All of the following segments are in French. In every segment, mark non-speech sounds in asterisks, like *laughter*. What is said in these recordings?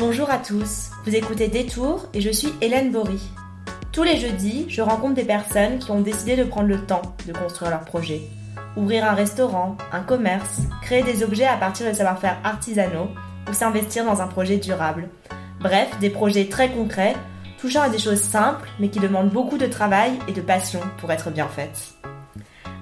Bonjour à tous, vous écoutez Détour et je suis Hélène Bory. Tous les jeudis, je rencontre des personnes qui ont décidé de prendre le temps de construire leur projet. Ouvrir un restaurant, un commerce, créer des objets à partir de savoir-faire artisanaux ou s'investir dans un projet durable. Bref, des projets très concrets, touchant à des choses simples mais qui demandent beaucoup de travail et de passion pour être bien faites.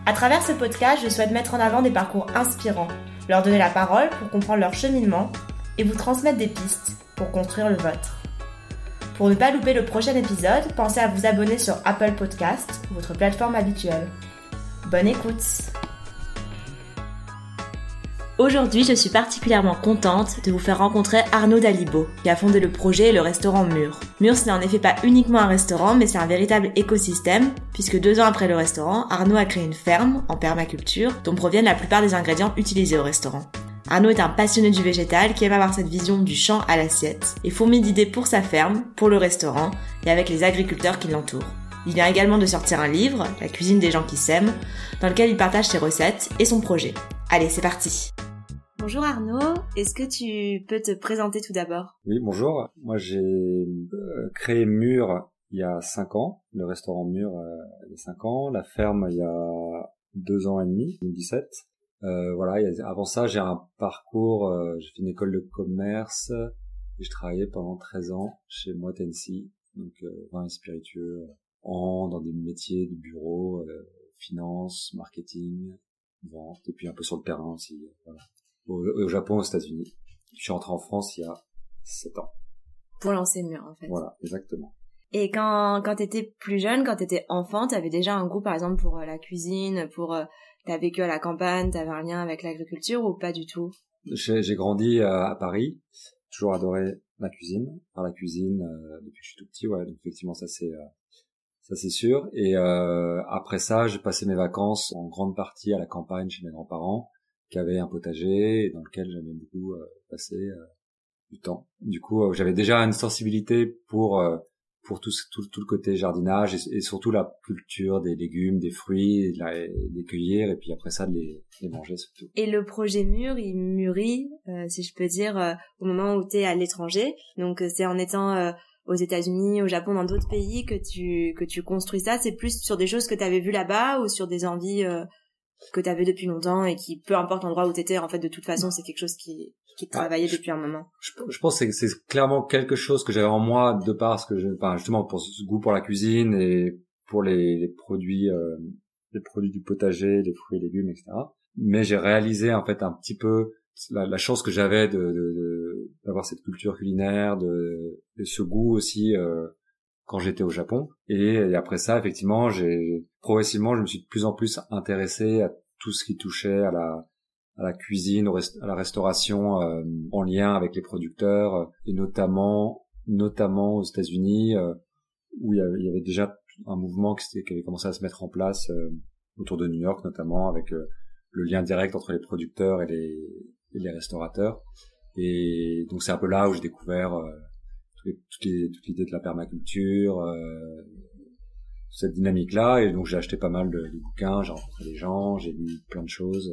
À travers ce podcast, je souhaite mettre en avant des parcours inspirants, leur donner la parole pour comprendre leur cheminement et vous transmettre des pistes pour construire le vôtre. Pour ne pas louper le prochain épisode, pensez à vous abonner sur Apple Podcast, votre plateforme habituelle. Bonne écoute Aujourd'hui, je suis particulièrement contente de vous faire rencontrer Arnaud Dalibo, qui a fondé le projet et le restaurant Mur. Mur, ce n'est en effet pas uniquement un restaurant, mais c'est un véritable écosystème, puisque deux ans après le restaurant, Arnaud a créé une ferme en permaculture, dont proviennent la plupart des ingrédients utilisés au restaurant. Arnaud est un passionné du végétal qui aime avoir cette vision du champ à l'assiette et fourmille d'idées pour sa ferme, pour le restaurant et avec les agriculteurs qui l'entourent. Il vient également de sortir un livre, La cuisine des gens qui s'aiment, dans lequel il partage ses recettes et son projet. Allez, c'est parti Bonjour Arnaud, est-ce que tu peux te présenter tout d'abord? Oui, bonjour. Moi j'ai euh, créé Mur il y a 5 ans, le restaurant Mur euh, il y a 5 ans, la ferme il y a 2 ans et demi, 2017. Euh, voilà, avant ça j'ai un parcours, euh, j'ai fait une école de commerce et je travaillais pendant 13 ans chez Moitensi, donc euh, vin et spiritueux, en, dans des métiers du bureau, finance, marketing, vente, et puis un peu sur le terrain aussi. Voilà au, Japon, aux États-Unis. Je suis rentré en France il y a 7 ans. Pour lancer le mur, en fait. Voilà, exactement. Et quand, quand t'étais plus jeune, quand t'étais enfant, t'avais déjà un goût, par exemple, pour euh, la cuisine, pour, euh, t'as vécu à la campagne, t'avais un lien avec l'agriculture ou pas du tout? J'ai grandi à, Paris, toujours adoré la cuisine, enfin la cuisine euh, depuis que je suis tout petit, ouais, donc effectivement ça c'est ça c'est sûr. Et après ça, j'ai passé mes vacances en grande partie à la campagne chez mes grands-parents qui avait un potager dans lequel j'aimais beaucoup euh, passer euh, du temps. Du coup, euh, j'avais déjà une sensibilité pour pour tout, tout, tout, le côté jardinage et, surtout la culture des légumes, des fruits, des cueillir et puis après ça de les, manger surtout. Et le projet mûr, il mûrit, si je peux dire, au moment où tu es à l'étranger. Donc c'est en étant aux États-Unis, au Japon, dans d'autres pays que tu que tu construis ça. C'est plus sur des choses que tu avais vues là-bas ou sur des envies que tu avais depuis longtemps et qui, peu importe l'endroit où tu étais, en fait, de toute façon, c'est quelque chose qui, qui ah, travaillait depuis un moment. Je, pense que c'est clairement quelque chose que j'avais en moi de par ce que je, enfin, justement, pour ce goût pour la cuisine et pour les, les produits, euh, les produits du potager, les fruits et légumes, etc. Mais j'ai réalisé, en fait, un petit peu la, la chance que j'avais de d'avoir cette culture culinaire, de, de ce goût aussi, euh, quand j'étais au Japon. Et, après ça, effectivement, j'ai progressivement, je me suis de plus en plus intéressé à tout ce qui touchait à la à la cuisine, à la restauration euh, en lien avec les producteurs et notamment notamment aux États-Unis euh, où il y, avait, déjà un mouvement qui, qui, avait commencé à se mettre en place euh, autour de New York notamment avec le lien direct entre les producteurs et les, et les restaurateurs. Et donc c'est un peu là où j'ai découvert toute l'idée de la permaculture, euh, cette dynamique-là. Et donc j'ai acheté pas mal de, de bouquins, j'ai rencontré des gens, j'ai lu plein de choses.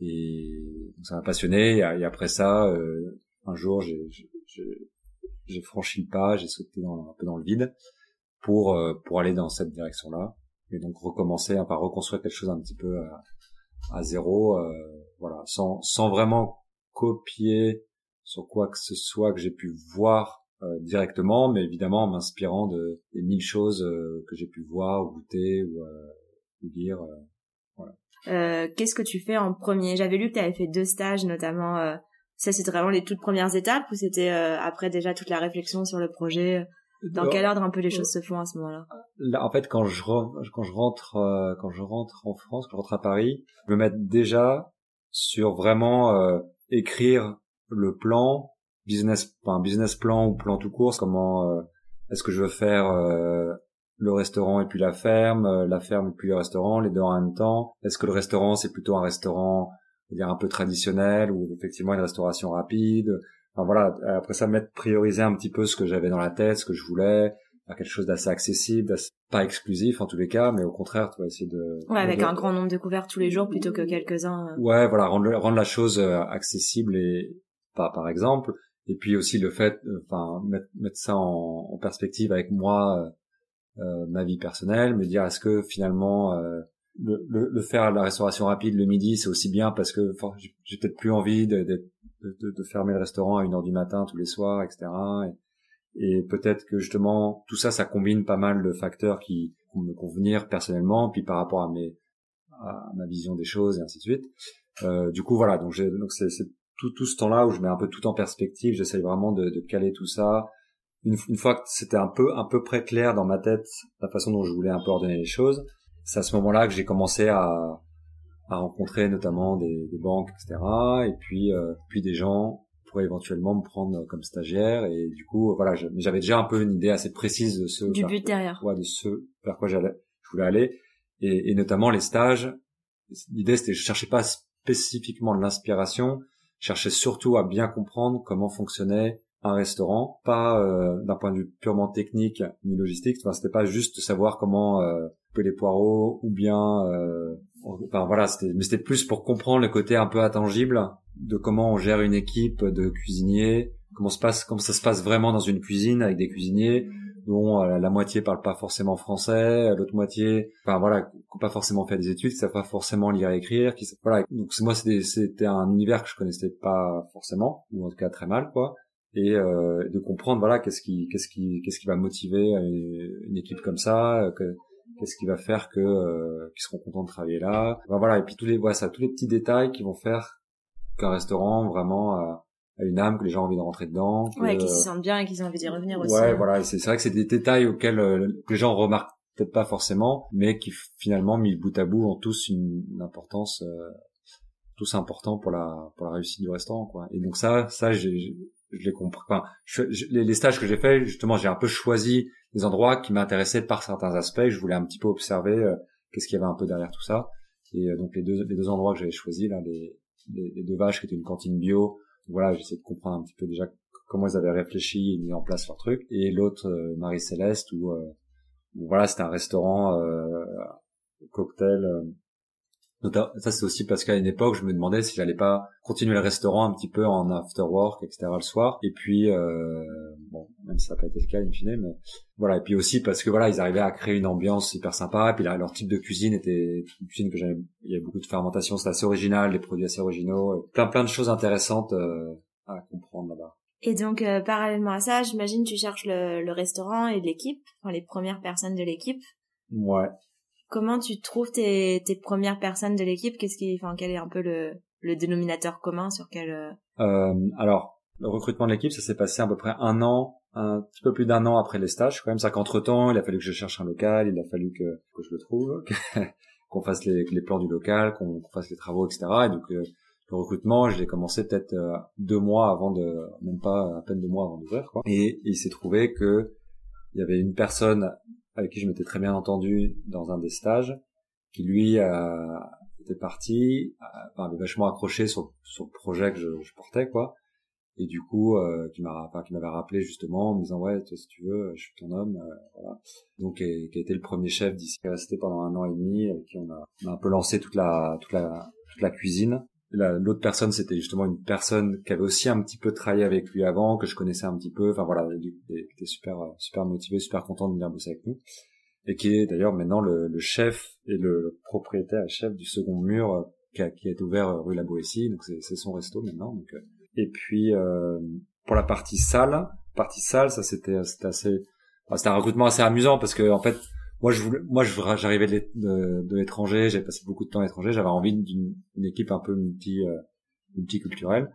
Et ça m'a passionné. Et, après ça, euh, un jour, j'ai franchi le pas, j'ai sauté dans, un peu dans le vide pour euh, pour aller dans cette direction-là. Et donc recommencer, hein, par reconstruire quelque chose un petit peu à, à zéro, euh, voilà, sans sans vraiment copier sur quoi que ce soit que j'ai pu voir euh, directement, mais évidemment en m'inspirant de des mille choses euh, que j'ai pu voir, ou goûter ou, euh, ou lire. Voilà. Qu'est-ce que tu fais en premier? J'avais lu que tu avais fait deux stages, notamment. ça, c'était vraiment les toutes premières étapes, ou c'était après déjà toute la réflexion sur le projet? Dans quel ordre un peu les choses se font à ce moment-là? Là, en fait, quand je quand je rentre quand je rentre en France, quand je rentre à Paris, je me mets déjà sur vraiment écrire le plan business, un business plan ou plan tout court, comment euh, est-ce que je veux faire euh, le restaurant et puis la ferme, euh, la ferme et puis le restaurant, les deux en même temps. Est-ce que le restaurant c'est plutôt un restaurant, dire un peu traditionnel ou effectivement une restauration rapide? Enfin voilà, après ça mettre prioriser un petit peu ce que j'avais dans la tête, ce que je voulais, faire quelque chose d'assez accessible, pas exclusif en tous les cas, mais au contraire, tu vas essayer de ouais avec un grand nombre de couverts tous les jours plutôt que quelques uns. Ouais, voilà, rendre rendre la chose accessible et pas par exemple. Et puis aussi le fait, enfin mettre, mettre ça en, en, perspective avec moi, euh, ma vie personnelle, me dire est-ce que finalement le, le, le, faire la restauration rapide le midi, c'est aussi bien parce que j'ai peut-être plus envie de, de, de, de, fermer le restaurant à une heure du matin tous les soirs, etc. Et, et peut-être que justement tout ça, ça combine pas mal de facteurs qui vont me convenir personnellement, puis par rapport à mes à ma vision des choses et ainsi de suite. Euh, du coup, voilà. Donc, donc c'est tout, tout ce temps-là où je mets un peu tout en perspective. J'essaye vraiment de, de, caler tout ça. Une, une fois que c'était un peu un peu près clair dans ma tête la façon dont je voulais un peu ordonner les choses, c'est à ce moment-là que j'ai commencé à, à rencontrer notamment des, des banques, etc. Et puis euh, puis des gens pourraient éventuellement me prendre comme stagiaire. Et du coup, voilà, j'avais déjà un peu une idée assez précise de ce du but derrière, ouais, de ce vers quoi j'allais, je voulais aller et, et notamment les stages. L'idée c'était je cherchais pas spécifiquement de l'inspiration, je cherchais surtout à bien comprendre comment fonctionnait un restaurant, pas euh, d'un point de vue purement technique ni logistique. Enfin, c'était pas juste savoir comment euh, les poireaux ou bien, euh, enfin voilà, c'était, mais c'était plus pour comprendre le côté un peu intangible de comment on gère une équipe de cuisiniers, comment se passe, comment ça se passe vraiment dans une cuisine avec des cuisiniers, dont euh, la moitié parle pas forcément français, l'autre moitié, enfin voilà, pas forcément fait des études, qui savent pas forcément lire et écrire, qui voilà. Donc moi c'était un univers que je connaissais pas forcément, ou en tout cas très mal quoi, et euh, de comprendre voilà qu'est-ce qui qu'est-ce qui qu'est-ce qui va motiver une, équipe comme ça, qu'est-ce qui va faire que euh, qu'ils seront contents de travailler là, voilà et puis tous les voilà ça tous les petits détails qui vont faire qu'un restaurant vraiment une âme, que les gens ont envie de rentrer dedans. ouais, qu'ils se sentent bien et qu'ils ont envie d'y revenir aussi. Ouais, voilà, c'est vrai que c'est des détails auxquels euh, les gens remarquent peut-être pas forcément, mais qui finalement, mis bout à bout, ont tous une, importance, euh, tous importants pour la pour la réussite du restaurant, quoi. Et donc ça, ça, j'ai je les comprends. Enfin, les, stages que j'ai faits, justement, j'ai un peu choisi des endroits qui m'intéressaient par certains aspects. Je voulais un petit peu observer euh, qu'est-ce qu'il y avait un peu derrière tout ça. Et donc les deux les deux endroits que j'avais choisis là, les, les, deux vaches qui étaient une cantine bio voilà, j'essaie de comprendre un petit peu déjà comment ils avaient réfléchi et mis en place leur truc. Et l'autre, euh, Marie-Céleste, où, euh, voilà, c'était un restaurant euh, cocktail. Ça, c'est aussi parce qu'à une époque, je me demandais si j'allais pas continuer le restaurant un petit peu en after work, etc. le soir. Et puis, bon, même si ça n'a pas été le cas in fine, mais voilà. Et puis aussi parce que voilà, ils arrivaient à créer une ambiance hyper sympa. Et puis là, leur type de cuisine était une cuisine que j'avais. Il y avait beaucoup de fermentation, c'était assez original, des produits assez originaux, plein plein de choses intéressantes à comprendre là-bas. Et donc, euh, parallèlement à ça, j'imagine tu cherches le, le restaurant et l'équipe, enfin les premières personnes de l'équipe. Ouais. Comment tu trouves tes, tes premières personnes de l'équipe? Qu'est-ce qui, enfin, quel est un peu le, le dénominateur commun sur quel euh, euh Alors, le recrutement de l'équipe, ça s'est passé à peu près un an, un petit peu plus d'un an après les stages. Quand même, ça qu'entre temps, il a fallu que je cherche un local, il a fallu que, je le trouve, *laughs* qu'on fasse les, les plans du local, qu'on fasse les travaux, etc. Et donc euh, le recrutement, je l'ai commencé peut-être euh, deux mois avant de, même pas à peine deux mois avant d'ouvrir, quoi. Et, il s'est trouvé que il y avait une personne avec qui je m'étais très bien entendu dans un des stages, qui lui euh, était parti, euh, avait vachement accroché sur, sur le projet que je, portais, quoi. Et du coup, euh, qui m'a, enfin, qui m'avait rappelé justement en me disant ouais, si tu veux, je suis ton homme, euh, voilà. Donc, qui a été le premier chef d'ici, qui est resté pendant un an et demi, avec qui on a, on a un peu lancé toute la, toute la, toute la cuisine l'autre personne c'était justement une personne qui avait aussi un petit peu travaillé avec lui avant que je connaissais un petit peu. Enfin voilà qui était super super motivé super content de venir bosser avec nous. Et qui est d'ailleurs maintenant le, chef et le propriétaire chef du second mur euh, qui a, qui a ouvert euh, rue La Boétie. Donc c'est son resto maintenant donc euh. et puis pour la partie salle partie salle ça c'était c'était assez c'était un recrutement assez amusant parce que en fait moi je voulais, moi j'arrivais de, l'étranger, j'ai passé beaucoup de temps à l'étranger, j'avais envie d'une équipe un peu multi euh, multiculturelle.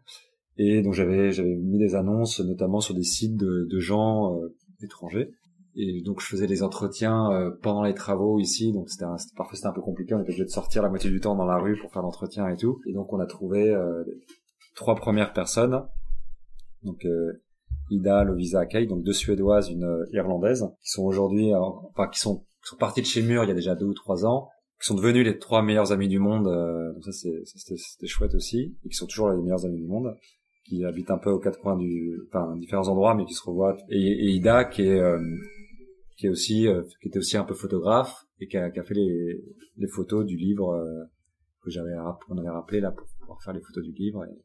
Et donc j'avais j'avais mis des annonces notamment sur des sites de, gens euh, étrangers. Et donc je faisais des entretiens euh, pendant les travaux ici. Donc c'était parfois c'était un peu compliqué. On était obligé de sortir la moitié du temps dans la rue pour faire l'entretien et tout. Et donc on a trouvé euh, trois premières personnes. Donc Ida, Lovisa Kay, donc deux suédoises, une irlandaise, qui sont aujourd'hui, enfin qui sont qui sont partis de chez Mur il y a déjà deux ou trois ans, qui sont devenus les trois meilleurs amis du monde. Euh, donc ça, c'était chouette aussi, et qui sont toujours les meilleurs amis du monde, qui habitent un peu aux quatre coins du, enfin différents endroits, mais qui se revoient. Et, et Ida, qui est euh, qui est aussi, euh, qui était aussi un peu photographe et qui a, qui a fait les, les photos du livre que j'avais, qu'on avait rappelé là pour pouvoir faire les photos du livre. Et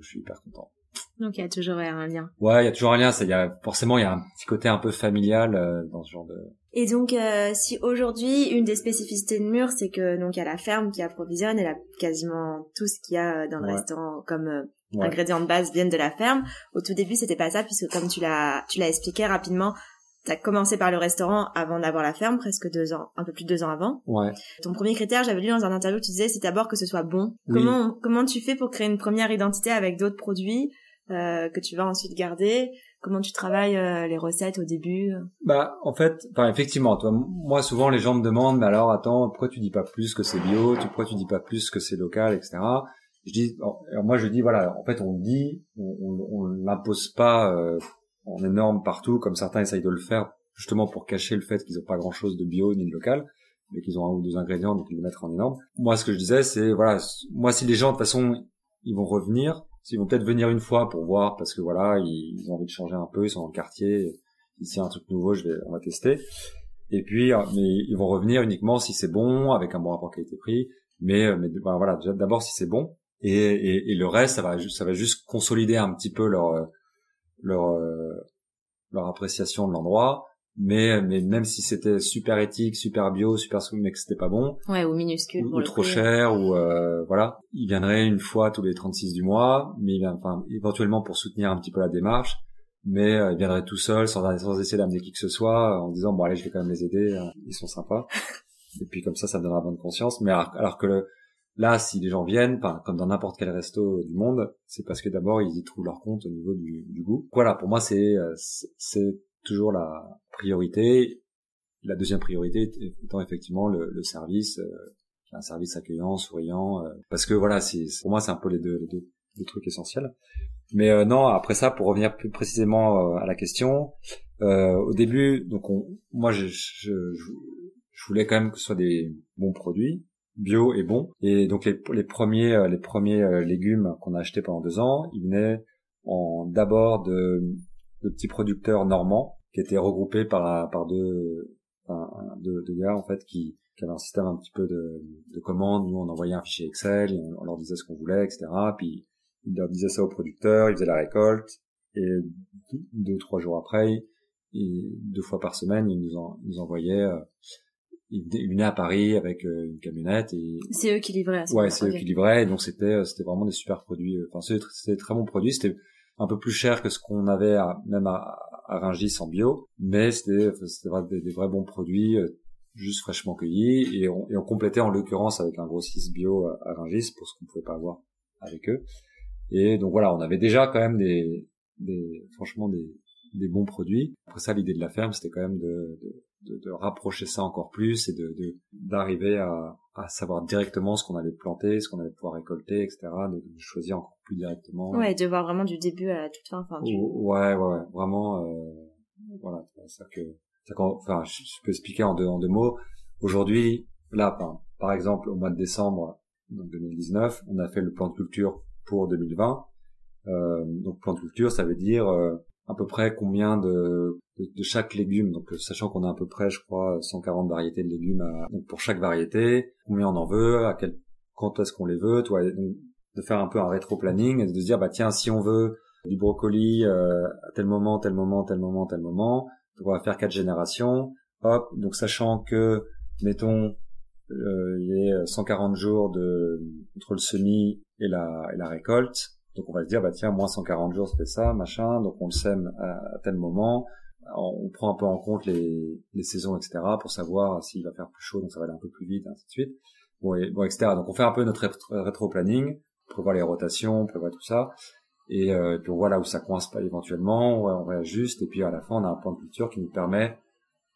je suis hyper content. Donc il y a toujours un lien. Ouais, il y a toujours un lien. Il y a forcément il y a un petit côté un peu familial euh, dans ce genre de. Et donc euh, si aujourd'hui une des spécificités de Mur, c'est que donc il y a la ferme qui approvisionne et a quasiment tout ce qu'il y a dans le restaurant comme euh, ingrédients de base viennent de la ferme. Au tout début c'était pas ça puisque comme tu l'as tu l'as expliqué rapidement, T'as commencé par le restaurant avant d'avoir la ferme, presque deux ans, un peu plus de deux ans avant. Ouais. Ton premier critère, j'avais lu dans un interview, tu disais, c'est d'abord que ce soit bon. Comment comment tu fais pour créer une première identité avec d'autres produits euh, que tu vas ensuite garder Comment tu travailles euh, les recettes au début? Bah, en fait, enfin effectivement, toi, moi souvent les gens me demandent, mais alors attends, pourquoi tu dis pas plus que c'est bio? Pourquoi tu dis pas plus que c'est local, etc. Je dis, moi je dis voilà, en fait on dit, on, on l'impose pas. Euh, en énorme partout, comme certains essayent de le faire justement pour cacher le fait qu'ils n'ont pas grand chose de bio ni de local, mais qu'ils ont un ou deux ingrédients, donc ils le mettent en énorme. Moi, ce que je disais, c'est, voilà, moi, si les gens, de toute façon, ils vont revenir, s'ils vont peut-être venir une fois pour voir, parce que voilà, ils, ont envie de changer un peu, ils sont dans le quartier, ici un truc nouveau, je vais, on va tester. Et puis, euh, mais ils vont revenir uniquement si c'est bon, avec un bon rapport qualité-prix, mais, mais ben, voilà, d'abord si c'est bon, et, le reste, ça va, ça va juste consolider un petit peu leur leur euh, leur appréciation de l'endroit mais mais même si c'était super éthique super bio super mais que c'était pas bon. Ouais ou minuscule ou, trop cher ou euh, voilà. Il viendrait une fois tous les 36 du mois mais il enfin éventuellement pour soutenir un petit peu la démarche mais euh, il viendrait tout seul sans sans essayer d'amener qui que ce soit en disant bon allez je vais quand même les aider hein, ils sont sympas. *laughs* Et puis comme ça ça me donnera bonne conscience. Mais alors, alors que le, Là, si les gens viennent, comme dans n'importe quel resto du monde, c'est parce que d'abord ils y trouvent leur compte au niveau du, goût. Voilà, pour moi c'est euh, c'est toujours la priorité. La deuxième priorité étant effectivement le, service, euh, un service accueillant, souriant, euh, parce que voilà, pour moi c'est un peu les deux, les deux, trucs essentiels. Mais non, après ça, pour revenir plus précisément à la question, au début, donc moi je, je, je voulais quand même que ce soit des bons produits bio et bon. Et donc les, les premiers les premiers euh, légumes qu'on a achetés pendant deux ans, ils venaient en d'abord de, de petits producteurs normands qui étaient regroupés par par deux enfin, deux, gars en fait qui, qui avaient un système un petit peu de, de commandes. Nous on envoyait un fichier Excel, on, leur disait ce qu'on voulait, etc. Puis ils leur disaient ça aux producteurs, ils faisaient la récolte et deux ou trois jours après, deux fois par semaine, ils nous, en, ils nous envoyaient euh, il venait à Paris avec euh, une camionnette et c'est eux qui livraient. ouais, c'est eux qui livraient. Et donc c'était euh, c'était vraiment des super produits. Euh, enfin c'était très bons produits. C'était un peu plus cher que ce qu'on avait à, même à, à Rungis en bio, mais c'était des, des, vrais bons produits juste fraîchement cueillis et on, et on complétait en l'occurrence avec un grossiste bio à Rungis pour ce qu'on pouvait pas avoir avec eux. Et donc voilà, on avait déjà quand même des des franchement des des bons produits. Après ça, l'idée de la ferme, c'était quand même de, de de, de, rapprocher ça encore plus et de d'arriver à, à savoir directement ce qu'on allait planter, ce qu'on allait pouvoir récolter, etc. De, choisir encore plus directement. Ouais, de voir vraiment du début à la toute fin. Enfin, ouais, ouais, ouais, vraiment. Euh, voilà, c'est que, enfin, je peux expliquer en deux en deux mots. Aujourd'hui, là, par exemple, au mois de décembre donc 2019, on a fait le plan de culture pour 2020. Euh, donc plan de culture, ça veut dire euh, à peu près combien de, de, chaque légume, donc sachant qu'on a à peu près, je crois, 140 variétés de légumes donc pour chaque variété, combien on en veut, à quel quand est-ce qu'on les veut, de faire un peu un rétro-planning et de se dire bah tiens si on veut du brocoli euh, à tel moment, tel moment, tel moment, tel moment, on va faire quatre générations, hop, donc sachant que mettons euh, il y a 140 jours de entre le semis et la et la récolte, donc on va se dire, bah tiens, moins 140 jours, ça fait ça, machin, donc on le sème à, tel moment, on prend un peu en compte les, les saisons, etc., pour savoir s'il va faire plus chaud, donc ça va aller un peu plus vite, ainsi de suite, bon, et, bon etc. Donc on fait un peu notre rétro-planning, prévoir les rotations, prévoir tout ça, et, euh, puis on voit là où ça coince pas éventuellement, on réajuste, et puis à la fin on a un plan de culture qui nous permet,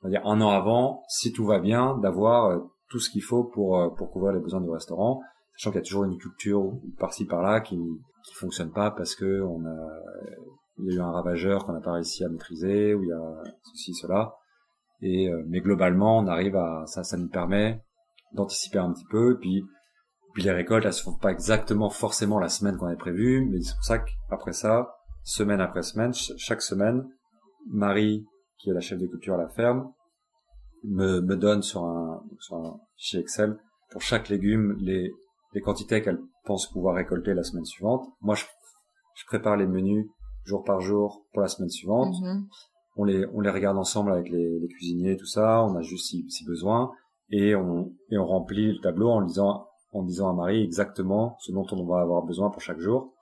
on va dire un an avant, si tout va bien, d'avoir euh, tout ce qu'il faut pour, euh, pour couvrir les besoins du restaurant, sachant qu'il y a toujours une culture par-ci par-là qui qui fonctionne pas parce que on a il y a eu un ravageur qu'on n'a pas réussi à maîtriser ou il y a ceci cela. Et euh, mais globalement on arrive à ça ça nous permet d'anticiper un petit peu. Et puis puis les récoltes elles se font pas exactement forcément la semaine qu'on avait prévu mais c'est pour ça qu'après ça semaine après semaine chaque semaine Marie qui est la chef de culture à la ferme me, me donne sur un sur un fichier Excel pour chaque légume les les quantités qu'elle pense pouvoir récolter la semaine suivante. Moi, je, je prépare les menus jour par jour pour la semaine suivante. Mhm. On les on les regarde ensemble avec les, les cuisiniers tout ça. On a juste si, si besoin et on et on remplit le tableau en disant en disant à Marie exactement ce dont on va avoir besoin pour chaque jour.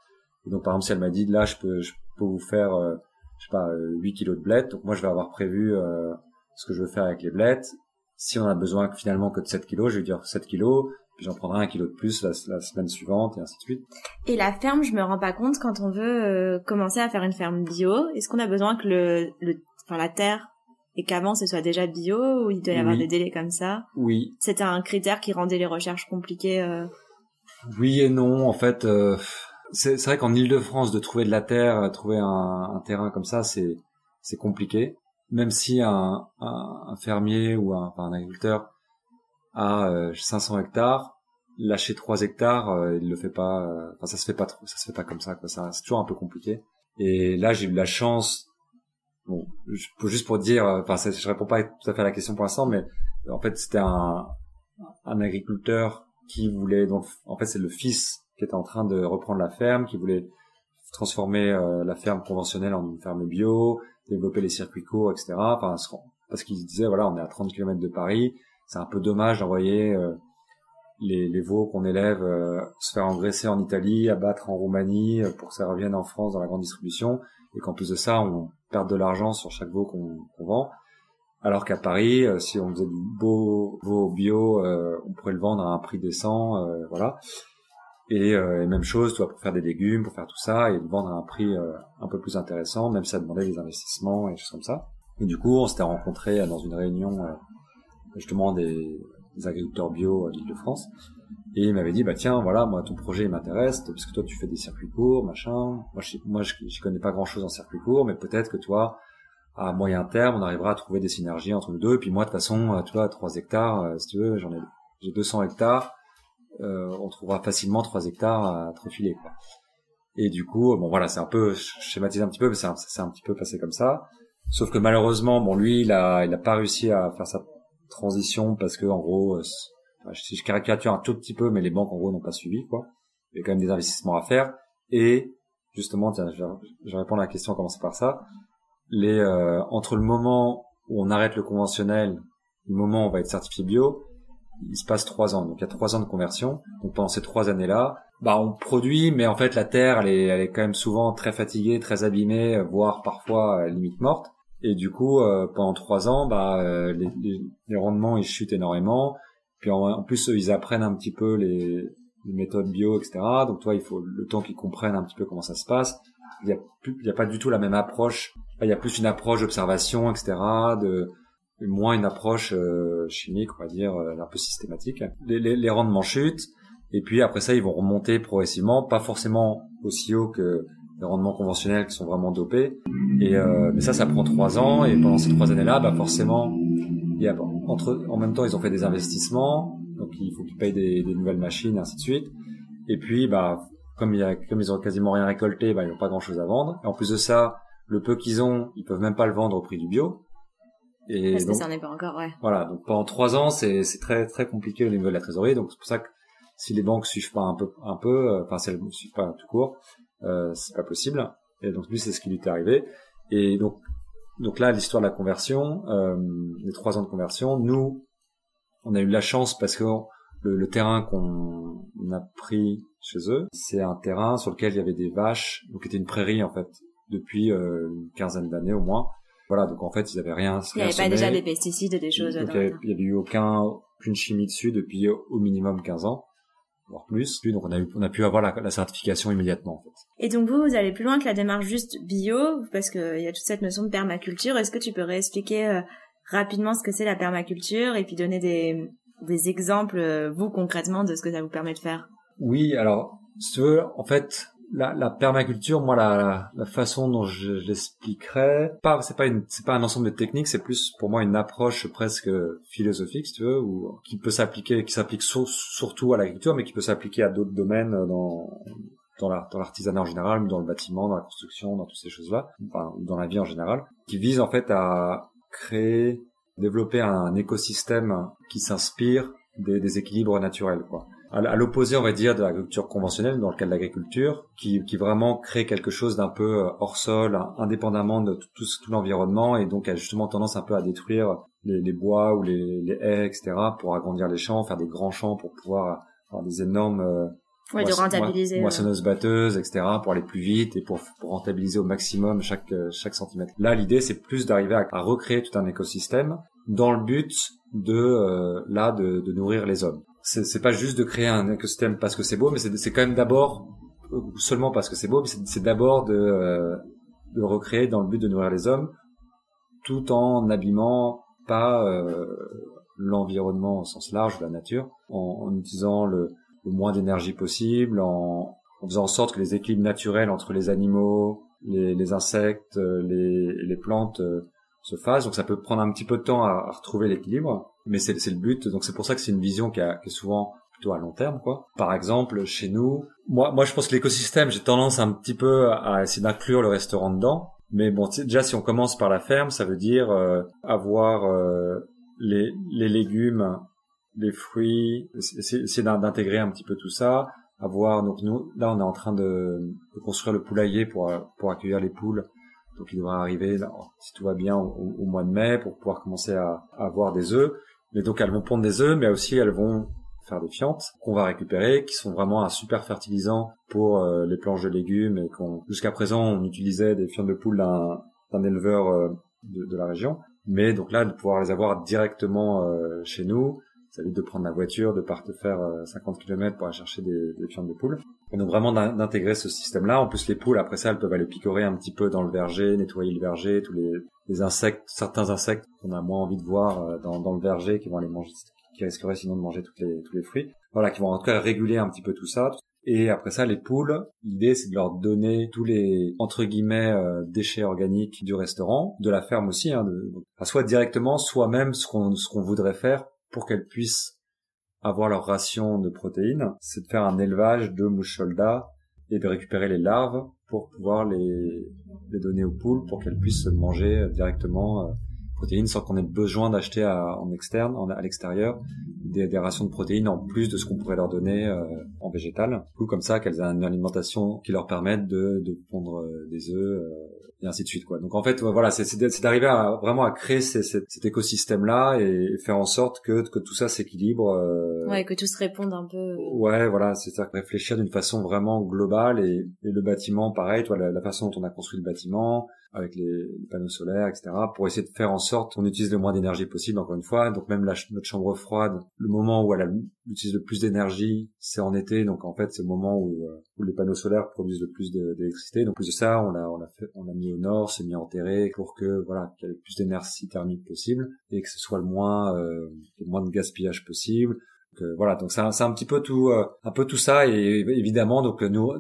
Et donc par exemple si elle m'a dit là je peux je peux vous faire euh, je sais pas euh, 8 kilos de blettes donc moi je vais avoir prévu euh, ce que je veux faire avec les blettes. Si on a besoin finalement que de 7 kilos, je vais dire 7 kilos, puis j'en prendrai un kilo de plus la, la, semaine suivante et ainsi de suite. Et la ferme, je me rends pas compte quand on veut euh, commencer à faire une ferme bio. Est-ce qu'on a besoin que le, le enfin la terre et qu'avant ce soit déjà bio ou il doit y avoir Oui. des délais comme ça? Oui, C'était un critère qui rendait les recherches compliquées. euh. oui et non. En fait, euh, c'est vrai qu'en Île-de-France, de trouver de la terre, trouver un, un terrain comme ça, c'est c'est compliqué. Même si un, un, un fermier ou un, enfin, un agriculteur euh, 500 hectares, lâcher 3 hectares, euh, il le fait pas. euh, Enfin, ça se fait pas trop. Ça se fait pas comme ça. Quoi. Ça, c'est toujours un peu compliqué. Et là, j'ai eu la chance. Bon, juste pour dire, euh, enfin, je réponds pas tout à fait à la question pour l'instant, mais en fait, c'était un, un agriculteur qui voulait, donc, en fait, c'est le fils qui était en train de reprendre la ferme, qui voulait transformer euh, la ferme conventionnelle en une ferme bio, développer les circuits courts, etc. Enfin, parce qu'il disait, voilà, on est à 30 km de Paris, c'est un peu dommage d'envoyer euh, les, les veaux qu'on élève euh, se faire engraisser en Italie, abattre en Roumanie euh, pour que ça revienne en France dans la grande distribution, et qu'en plus de ça, on perde de l'argent sur chaque veau qu'on vend. Alors qu'à Paris, si on faisait du beau veau bio, euh, on pourrait le vendre à un prix décent, euh, voilà. Et, euh, et même chose, toi, pour faire des légumes, pour faire tout ça, et le vendre à un prix un peu plus intéressant, même si ça demandait des investissements et choses comme ça. Et du coup, on s'était rencontrés dans une réunion justement des, agriculteurs bio d'Île-de-France. Et il m'avait dit, bah tiens, voilà, moi ton projet m'intéresse, parce que toi tu fais des circuits courts, machin. Moi, je, moi, connais pas grand chose en circuits courts, mais peut-être que toi, à moyen terme, on arrivera à trouver des synergies entre nous deux. Et puis moi, de toute façon, euh, tu vois, 3 hectares, euh, si tu veux, j'en ai, j'ai 200 hectares, euh, on trouvera facilement 3 hectares à te refiler, quoi. Et du coup, bon voilà, c'est un peu, je schématise un petit peu, mais c'est un, c'est un petit peu passé comme ça. Sauf que malheureusement, bon, lui, il a, il a pas réussi à faire sa transition parce que, en gros, euh, si je caricature un tout petit peu, mais les banques, en gros, n'ont pas suivi, quoi. Il y a quand même des investissements à faire. Et, justement, tiens, je vais, je vais répondre à la question, commencer par ça. Les, euh, entre le moment où on arrête le conventionnel, le moment où on va être certifié bio, il se passe trois ans. Donc, il y a trois ans de conversion. Donc, pendant ces trois années-là, bah, on produit, mais en fait, la terre, elle est, elle est quand même souvent très fatiguée, très abîmée, voire parfois euh, limite morte. Et du coup, euh, pendant trois ans, bah, euh, les, les- les rendements ils chutent énormément. Puis en, en plus, ils apprennent un petit peu les, les méthodes bio, etc. Donc toi, il faut le temps qu'ils comprennent un petit peu comment ça se passe. Il y a, y a pas du tout la même approche. Il y a plus une approche d'observation, etc. De moins une approche euh, chimique, on va dire, euh, un peu systématique. Les rendements chutent. Et puis après ça, ils vont remonter progressivement, pas forcément aussi haut que les rendements conventionnels qui sont vraiment dopés. Et euh, mais ça, ça prend trois ans. Et pendant ces trois années-là, bah forcément, il y a entre en même temps, ils ont fait des investissements, donc il faut qu'ils payent des, des nouvelles machines, et ainsi de suite. Et puis, bah comme il y a, comme ils ont quasiment rien récolté, bah ils n'ont pas grand-chose à vendre. Et en plus de ça, le peu qu'ils ont, ils peuvent même pas le vendre au prix du bio. Et Parce que donc, ça en est pas encore, ouais. voilà, donc pendant trois ans, c'est c'est très très compliqué au niveau de la trésorerie. Donc c'est pour ça que si les banques suivent pas un peu, un peu, euh, enfin si elles ne suivent pas tout court, c'est pas possible. Et donc lui, c'est ce qui lui est arrivé. Et donc donc là, l'histoire de la conversion, euh, les trois ans de conversion, nous, on a eu de la chance parce que le, le terrain qu'on a pris chez eux, c'est un terrain sur lequel il y avait des vaches, donc c'était une prairie en fait depuis euh, une quinzaine d'années au moins. Voilà, donc en fait, ils avaient rien. Il n'y avait pas déjà des pesticides, des choses. Donc il y le avait- il y avait eu aucun, aucune chimie dessus depuis au minimum 15 ans, voire plus. Donc on a eu, on a pu avoir la, la certification immédiatement en fait. Et donc vous, vous allez plus loin que la démarche juste bio, parce qu'il y a toute cette notion de permaculture. Est-ce que tu peux réexpliquer euh, rapidement ce que c'est la permaculture et puis donner des, des exemples, euh, vous concrètement, de ce que ça vous permet de faire? Oui, alors veux, en fait, la, la permaculture, moi, la, la, façon dont je, je l'expliquerais, pas, c'est pas une, c'est pas un ensemble de techniques, c'est plus pour moi une approche presque philosophique, si tu veux, ou qui peut s'appliquer, qui s'applique sur- surtout à l'agriculture, mais qui peut s'appliquer à d'autres domaines dans dans dans l'artisanat en général, dans le bâtiment, dans la construction, dans toutes ces choses-là, enfin, dans la vie en général, qui vise en fait à créer, développer un écosystème qui s'inspire des, des équilibres naturels, quoi. À l'opposé, on va dire, de l'agriculture conventionnelle, dans le cas de l'agriculture, qui, qui vraiment crée quelque chose d'un peu euh, hors sol, indépendamment de tout, tout l'environnement, et donc a justement tendance un peu à détruire les, les bois ou les, les, haies, etc., pour agrandir les champs, faire des grands champs pour pouvoir avoir des énormes euh, ouais, de rentabiliser, moissonneuses batteuses, etc., pour aller plus vite et pour, pour rentabiliser au maximum chaque euh, chaque centimètre. Là, l'idée, c'est plus d'arriver à, à, recréer tout un écosystème dans le but de là de, de nourrir les hommes c'est pas juste de créer un écosystème parce que c'est beau, mais c'est quand même d'abord seulement parce que c'est beau, mais c'est d'abord de, euh, de recréer dans le but de nourrir les hommes, tout en n'abîmant pas euh, l'environnement au sens large la nature, en, en utilisant le, le moins d'énergie possible, en, en, faisant en sorte que les équilibres naturels entre les animaux, les, les insectes, les, les plantes euh, se fassent. Donc ça peut prendre un petit peu de temps à, à retrouver l'équilibre mais c'est le but. Donc c'est pour ça que c'est une vision qui, a, qui, est souvent plutôt à long terme, quoi. Par exemple, chez nous, moi, moi, je pense que l'écosystème, j'ai tendance un petit peu à essayer d'inclure le restaurant dedans. Mais bon, déjà, si on commence par la ferme, ça veut dire euh, avoir euh, les, les légumes, les fruits, essayer d'intégrer un petit peu tout ça. Avoir donc nous, là, on est en train de, de construire le poulailler pour pour accueillir les poules donc il devrait arriver, si tout va bien, au, mois de mai pour pouvoir commencer à, avoir des œufs. Mais donc elles vont pondre des œufs, mais aussi elles vont faire des fientes qu'on va récupérer, qui sont vraiment un super fertilisant pour euh, les planches de légumes et qu'on jusqu'à présent on utilisait des fientes de poule d'un éleveur euh, de, de, la région. Mais donc là de pouvoir les avoir directement euh, chez nous, ça évite de prendre la voiture, de partir faire 50 km pour aller chercher des, des fientes de poule. Donc vraiment d'intégrer ce système-là. En plus les poules après ça elles peuvent aller picorer un petit peu dans le verger, nettoyer le verger, tous les insectes, certains insectes qu'on a moins envie de voir euh, dans, le verger, qui vont aller manger, qui risqueraient sinon de manger tous les fruits. Voilà, qui vont en tout cas réguler un petit peu tout ça. Et après ça, les poules, l'idée c'est de leur donner tous les entre guillemets euh, déchets organiques du restaurant, de la ferme aussi, hein, de, soit directement, soit même ce qu'on ce qu'on voudrait faire pour qu'elles puissent avoir leur ration de protéines, c'est de faire un élevage de mouches et de récupérer les larves pour pouvoir les, les donner aux poules pour qu'elles puissent manger euh, directement euh, protéines sans qu'on ait besoin d'acheter en externe, à l'extérieur, des, des, rations de protéines en plus de ce qu'on pourrait leur donner euh, en végétal. Coup, comme ça, qu'elles aient une alimentation qui leur permette de, de pondre des œufs et ainsi de suite. Quoi. Donc en fait, voilà, c'est d'arriver à, vraiment à créer cet écosystème-là et, faire en sorte que, que tout ça s'équilibre. Euh... Ouais, que tout se réponde un peu. Ouais, voilà, c'est-à-dire réfléchir d'une façon vraiment globale et, et le bâtiment, pareil, toi, la, la, façon dont on a construit le bâtiment, avec les, panneaux solaires, etc., pour essayer de faire en sorte qu'on utilise le moins d'énergie possible, encore une fois. Donc même la, notre chambre froide, le moment où elle utilise le plus d'énergie, c'est en été, donc en fait c'est le moment où, euh, où les panneaux solaires produisent le plus d'électricité. Donc plus de ça, on a, on a, fait, on a mis au nord, c'est mis enterré pour que voilà qu'il y ait le plus d'énergie thermique possible et que ce soit le moins, euh, le moins de gaspillage possible. Donc, euh, voilà, donc c'est un, un, petit peu tout, euh, un peu tout ça et évidemment donc nous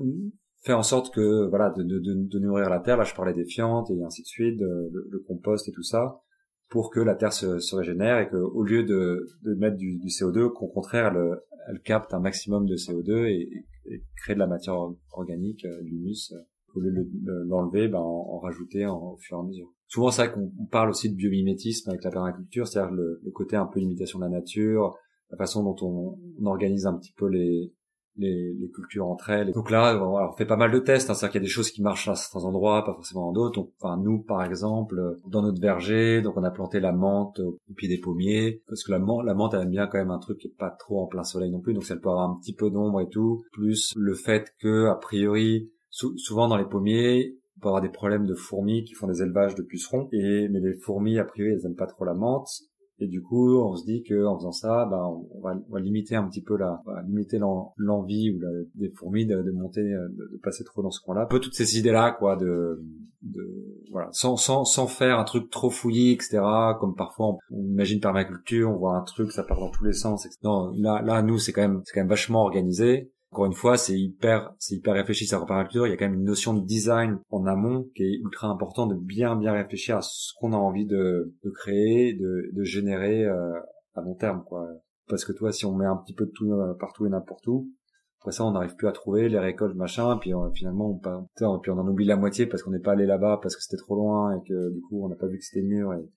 faire en sorte que voilà de, de, de, nourrir la terre. Là je parlais des fientes et ainsi de suite le, le, compost et tout ça pour que la terre se, se régénère et que au lieu de, de mettre du, du CO2 qu'au contraire elle, elle, capte un maximum de CO2 et, et crée de la matière organique euh, l'humus euh, au lieu de l'enlever ben, en, rajouter en, au fur et à mesure. Souvent c'est vrai qu'on parle aussi de biomimétisme avec la permaculture c'est-à-dire le, le, côté un peu imitation de la nature la façon dont on, on organise un petit peu les les, les, cultures entre elles. Donc là, on fait pas mal de tests. Hein. C'est-à-dire qu'il y a des choses qui marchent à certains endroits, pas forcément dans d'autres. Enfin, nous, par exemple, dans notre verger, donc on a planté la menthe au pied des pommiers, parce que la menthe, la menthe, elle aime bien quand même un truc qui est pas trop en plein soleil non plus. Donc, ça peut avoir un petit peu d'ombre et tout. Plus le fait que, a priori, souvent dans les pommiers, on peut avoir des problèmes de fourmis qui font des élevages de pucerons. Et mais les fourmis, a priori, elles aiment pas trop la menthe. Et du coup, on se dit que en faisant ça, bah, on, va, on va, limiter un petit peu la, on va limiter l'envie ou la, des fourmis de, de monter, de, de, passer trop dans ce coin-là. Un peu toutes ces idées-là, quoi, de, de voilà, sans, sans, sans faire un truc trop fouillis, etc. Comme parfois on, on, imagine permaculture, on voit un truc, ça part dans tous les sens. Etc. Non, là, là, nous, c'est quand même, c'est quand même vachement organisé encore une fois, c'est hyper, c'est hyper réfléchi sur la permaculture. Il y a quand même une notion de design en amont qui est ultra important de bien, bien réfléchir à ce qu'on a envie de, de créer, de, de générer euh, à long terme, quoi. Parce que toi, si on met un petit peu de tout euh, partout et n'importe où, après ça, on n'arrive plus à trouver les récoltes, machin, puis euh, finalement, on, puis on en oublie la moitié parce qu'on n'est pas allé là-bas, parce que c'était trop loin et que du coup, on n'a pas vu que c'était mûr. Et,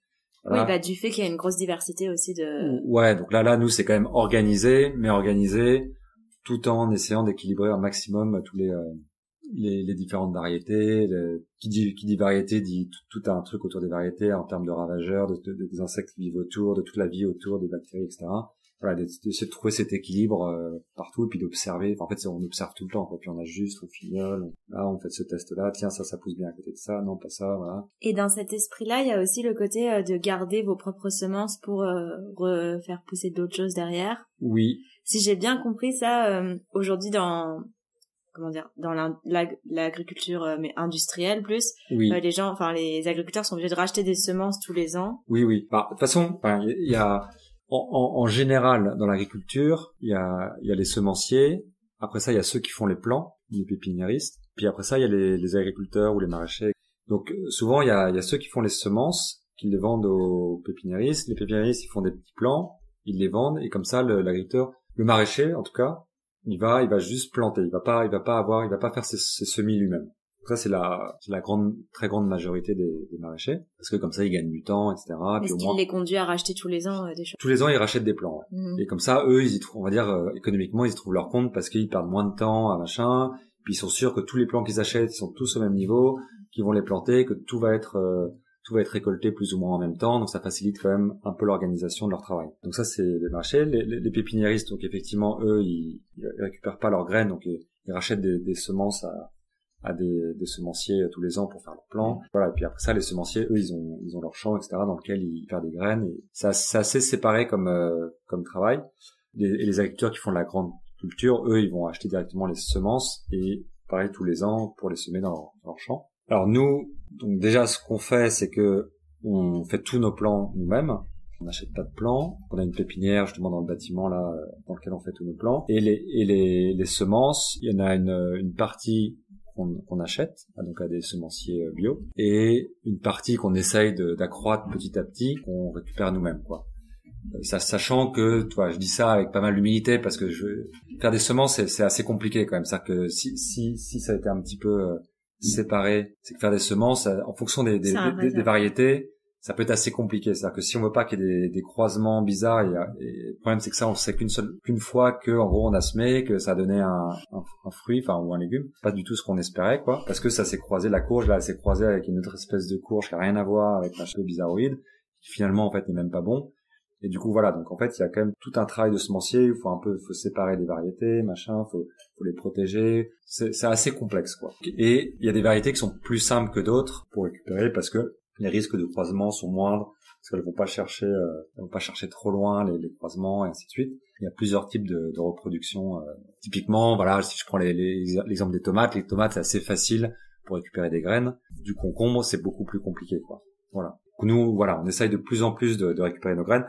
Oui, bah du fait qu'il y a une grosse diversité aussi de. Ouais, donc là, là, nous, c'est quand même organisé, mais organisé tout en essayant d'équilibrer un maximum tous les les, les, différentes variétés. qui dit qui dit variété dit tout, un truc autour des variétés en termes de ravageurs, de, des insectes qui vivent autour, de toute la vie autour des bactéries, etc. Voilà, d'essayer de trouver cet équilibre euh, partout et puis d'observer. en fait, on observe tout le temps. Quoi. Puis on ajuste, on fignole. Là, on fait ce test-là. Tiens, ça, ça pousse bien à côté de ça. Non, pas ça. Voilà. Et dans cet esprit-là, il y a aussi le côté euh, de garder vos propres semences pour euh, refaire pousser d'autres choses derrière. Oui. Si j'ai bien compris ça, aujourd'hui dans comment dire dans l'agriculture euh, mais industrielle plus oui. Euh, les gens enfin les agriculteurs sont obligés de racheter des semences tous les ans. Oui oui. Bah, de toute façon il y a en, en, général dans l'agriculture il y a il y a les semenciers après ça il y a ceux qui font les plants les pépiniéristes puis après ça il y a les, les agriculteurs ou les maraîchers. Donc euh, souvent il y a il y a ceux qui font les semences qui les vendent aux pépiniéristes. Les pépiniéristes ils font des petits plants ils les vendent et comme ça l'agriculteur le maraîcher en tout cas il va, il va juste planter. Il va pas, il va pas avoir, il va pas faire ses, semis lui-même. Ça c'est la, la grande, très grande majorité des, des, maraîchers, parce que comme ça ils gagnent du temps, etc. Est-ce qu'il les conduit à racheter tous les ans euh, des choses Tous les ans ils rachètent des plants. Mhm. Et comme ça, eux, ils y trouvent, on va dire euh, économiquement, ils y trouvent leur compte parce qu'ils perdent moins de temps à machin. Puis ils sont sûrs que tous les plants qu'ils achètent, ils sont tous au même niveau, qu'ils vont les planter, que tout va être euh, tout va être récolté plus ou moins en même temps, donc ça facilite quand même un peu l'organisation de leur travail. Donc ça c'est les marchés, les, les, pépiniéristes, donc effectivement eux ils, ils, récupèrent pas leurs graines, donc ils, rachètent des, des, semences à, à des, des, semenciers tous les ans pour faire leur plan. Voilà, et puis après ça les semenciers eux ils ont ils ont leur champ etc dans lequel ils perdent des graines. Et c'est assez séparé comme euh, comme travail. Les, et les agriculteurs qui font de la grande culture, eux ils vont acheter directement les semences et pareil tous les ans pour les semer dans leur, dans leur champ. Alors nous, donc déjà ce qu'on fait, c'est que on fait tous nos plans nous-mêmes. On n'achète pas de plans. On a une pépinière justement dans le bâtiment là dans lequel on fait tous nos plans. Et les, et les, les semences, il y en a une, une partie qu'on achète, donc à des semenciers euh, bio, et une partie qu'on essaye d'accroître petit à petit, qu'on récupère nous-mêmes, quoi. Euh, ça, sachant que, toi, je dis ça avec pas mal d'humilité parce que je, faire des semences, c'est assez compliqué quand même. C'est-à-dire que si, si, si ça a été un petit peu euh, séparer. C'est que faire des semences en fonction des, des, des, variétés, ça peut être assez compliqué. C'est-à-dire que si on veut pas qu'il y ait des, des croisements bizarres, et, le problème c'est que ça on sait qu'une seule qu'une fois que en gros on a semé, que ça a donné un, un, fruit, enfin ou un légume, pas du tout ce qu'on espérait quoi, parce que ça s'est croisé la courge là, elle s'est croisée avec une autre espèce de courge qui a rien à voir avec un cheveu bizarroïde, qui finalement en fait n'est même pas bon. Et du coup, voilà. Donc, en fait, il y a quand même tout un travail de semencier. Il faut un peu, faut séparer les variétés, machin. Faut, faut les protéger. C'est assez complexe, quoi. Et il y a des variétés qui sont plus simples que d'autres pour récupérer parce que les risques de croisement sont moindres parce qu'elles vont pas chercher, euh, vont pas chercher trop loin les, les, croisements et ainsi de suite. Il y a plusieurs types de, de reproduction. Euh. Typiquement, voilà, si je prends l'exemple des tomates, les tomates c'est assez facile pour récupérer des graines. Du concombre, c'est beaucoup plus compliqué, quoi. Voilà. Nous, voilà, on essaye de plus en plus de, de récupérer nos graines.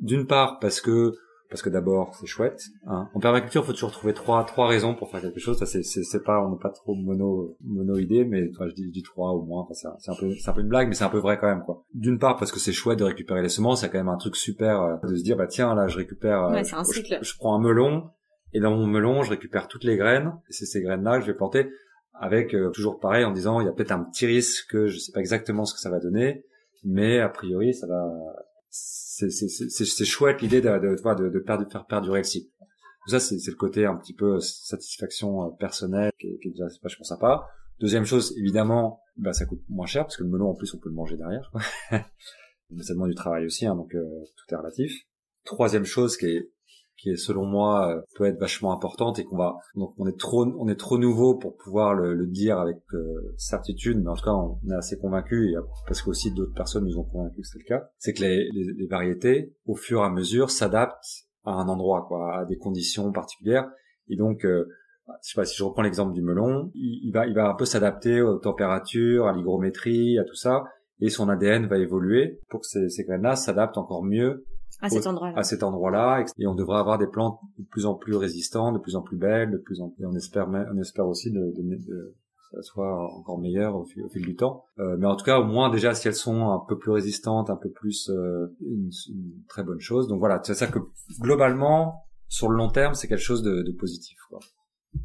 D'une part parce que parce que d'abord c'est chouette. Hein. En permaculture, il faut toujours trouver trois trois raisons pour faire quelque chose. Ça c'est c'est pas on n'est pas trop mono mono idée, mais toi je dis, je dis trois au moins. Enfin, c'est un peu c'est un peu une blague, mais c'est un peu vrai quand même quoi. D'une part parce que c'est chouette de récupérer les semences, c'est quand même un truc super euh, de se dire bah tiens là je récupère. Euh, ouais, un. Je, prends un melon et dans mon melon je récupère toutes les graines et c'est ces graines là que je vais planter avec euh, toujours pareil en disant il y a peut-être un petit risque que je sais pas exactement ce que ça va donner, mais a priori ça va c'est chouette l'idée de, de, de, de, faire perdurer le cycle. Ça, c'est le côté un petit peu euh, satisfaction euh, personnelle qui est, qui est déjà vachement sympa. Deuxième chose, évidemment, bah, ça coûte moins cher parce que le melon, en plus, on peut le manger derrière. *laughs* Mais ça demande du travail aussi, hein, donc euh, tout est relatif. Troisième chose qui est qui est selon moi euh, peut être vachement importante et qu'on va donc on est trop on est trop nouveau pour pouvoir le, le dire avec euh, certitude mais en tout cas on est assez convaincu parce qu'aussi d'autres personnes nous ont convaincus que c'est le cas c'est que les, les, les, variétés au fur et à mesure s'adaptent à un endroit quoi à des conditions particulières. Et donc euh, je sais pas si je reprends l'exemple du melon il, il, va il va un peu s'adapter aux températures à l'hygrométrie à tout ça et son ADN va évoluer pour que ces, ces graines-là s'adaptent encore mieux à cet endroit-là. À cet endroit-là, et on devrait avoir des plantes de plus en plus résistantes, de plus en plus belles, de plus en plus. on espère, on espère aussi de, de, de ça soit encore meilleur au fil, du temps. Euh, mais en tout cas, au moins déjà, si elles sont un peu plus résistantes, un peu plus, euh, une, une, très bonne chose. Donc voilà, c'est ça que globalement, sur le long terme, c'est quelque chose de, de positif. Quoi.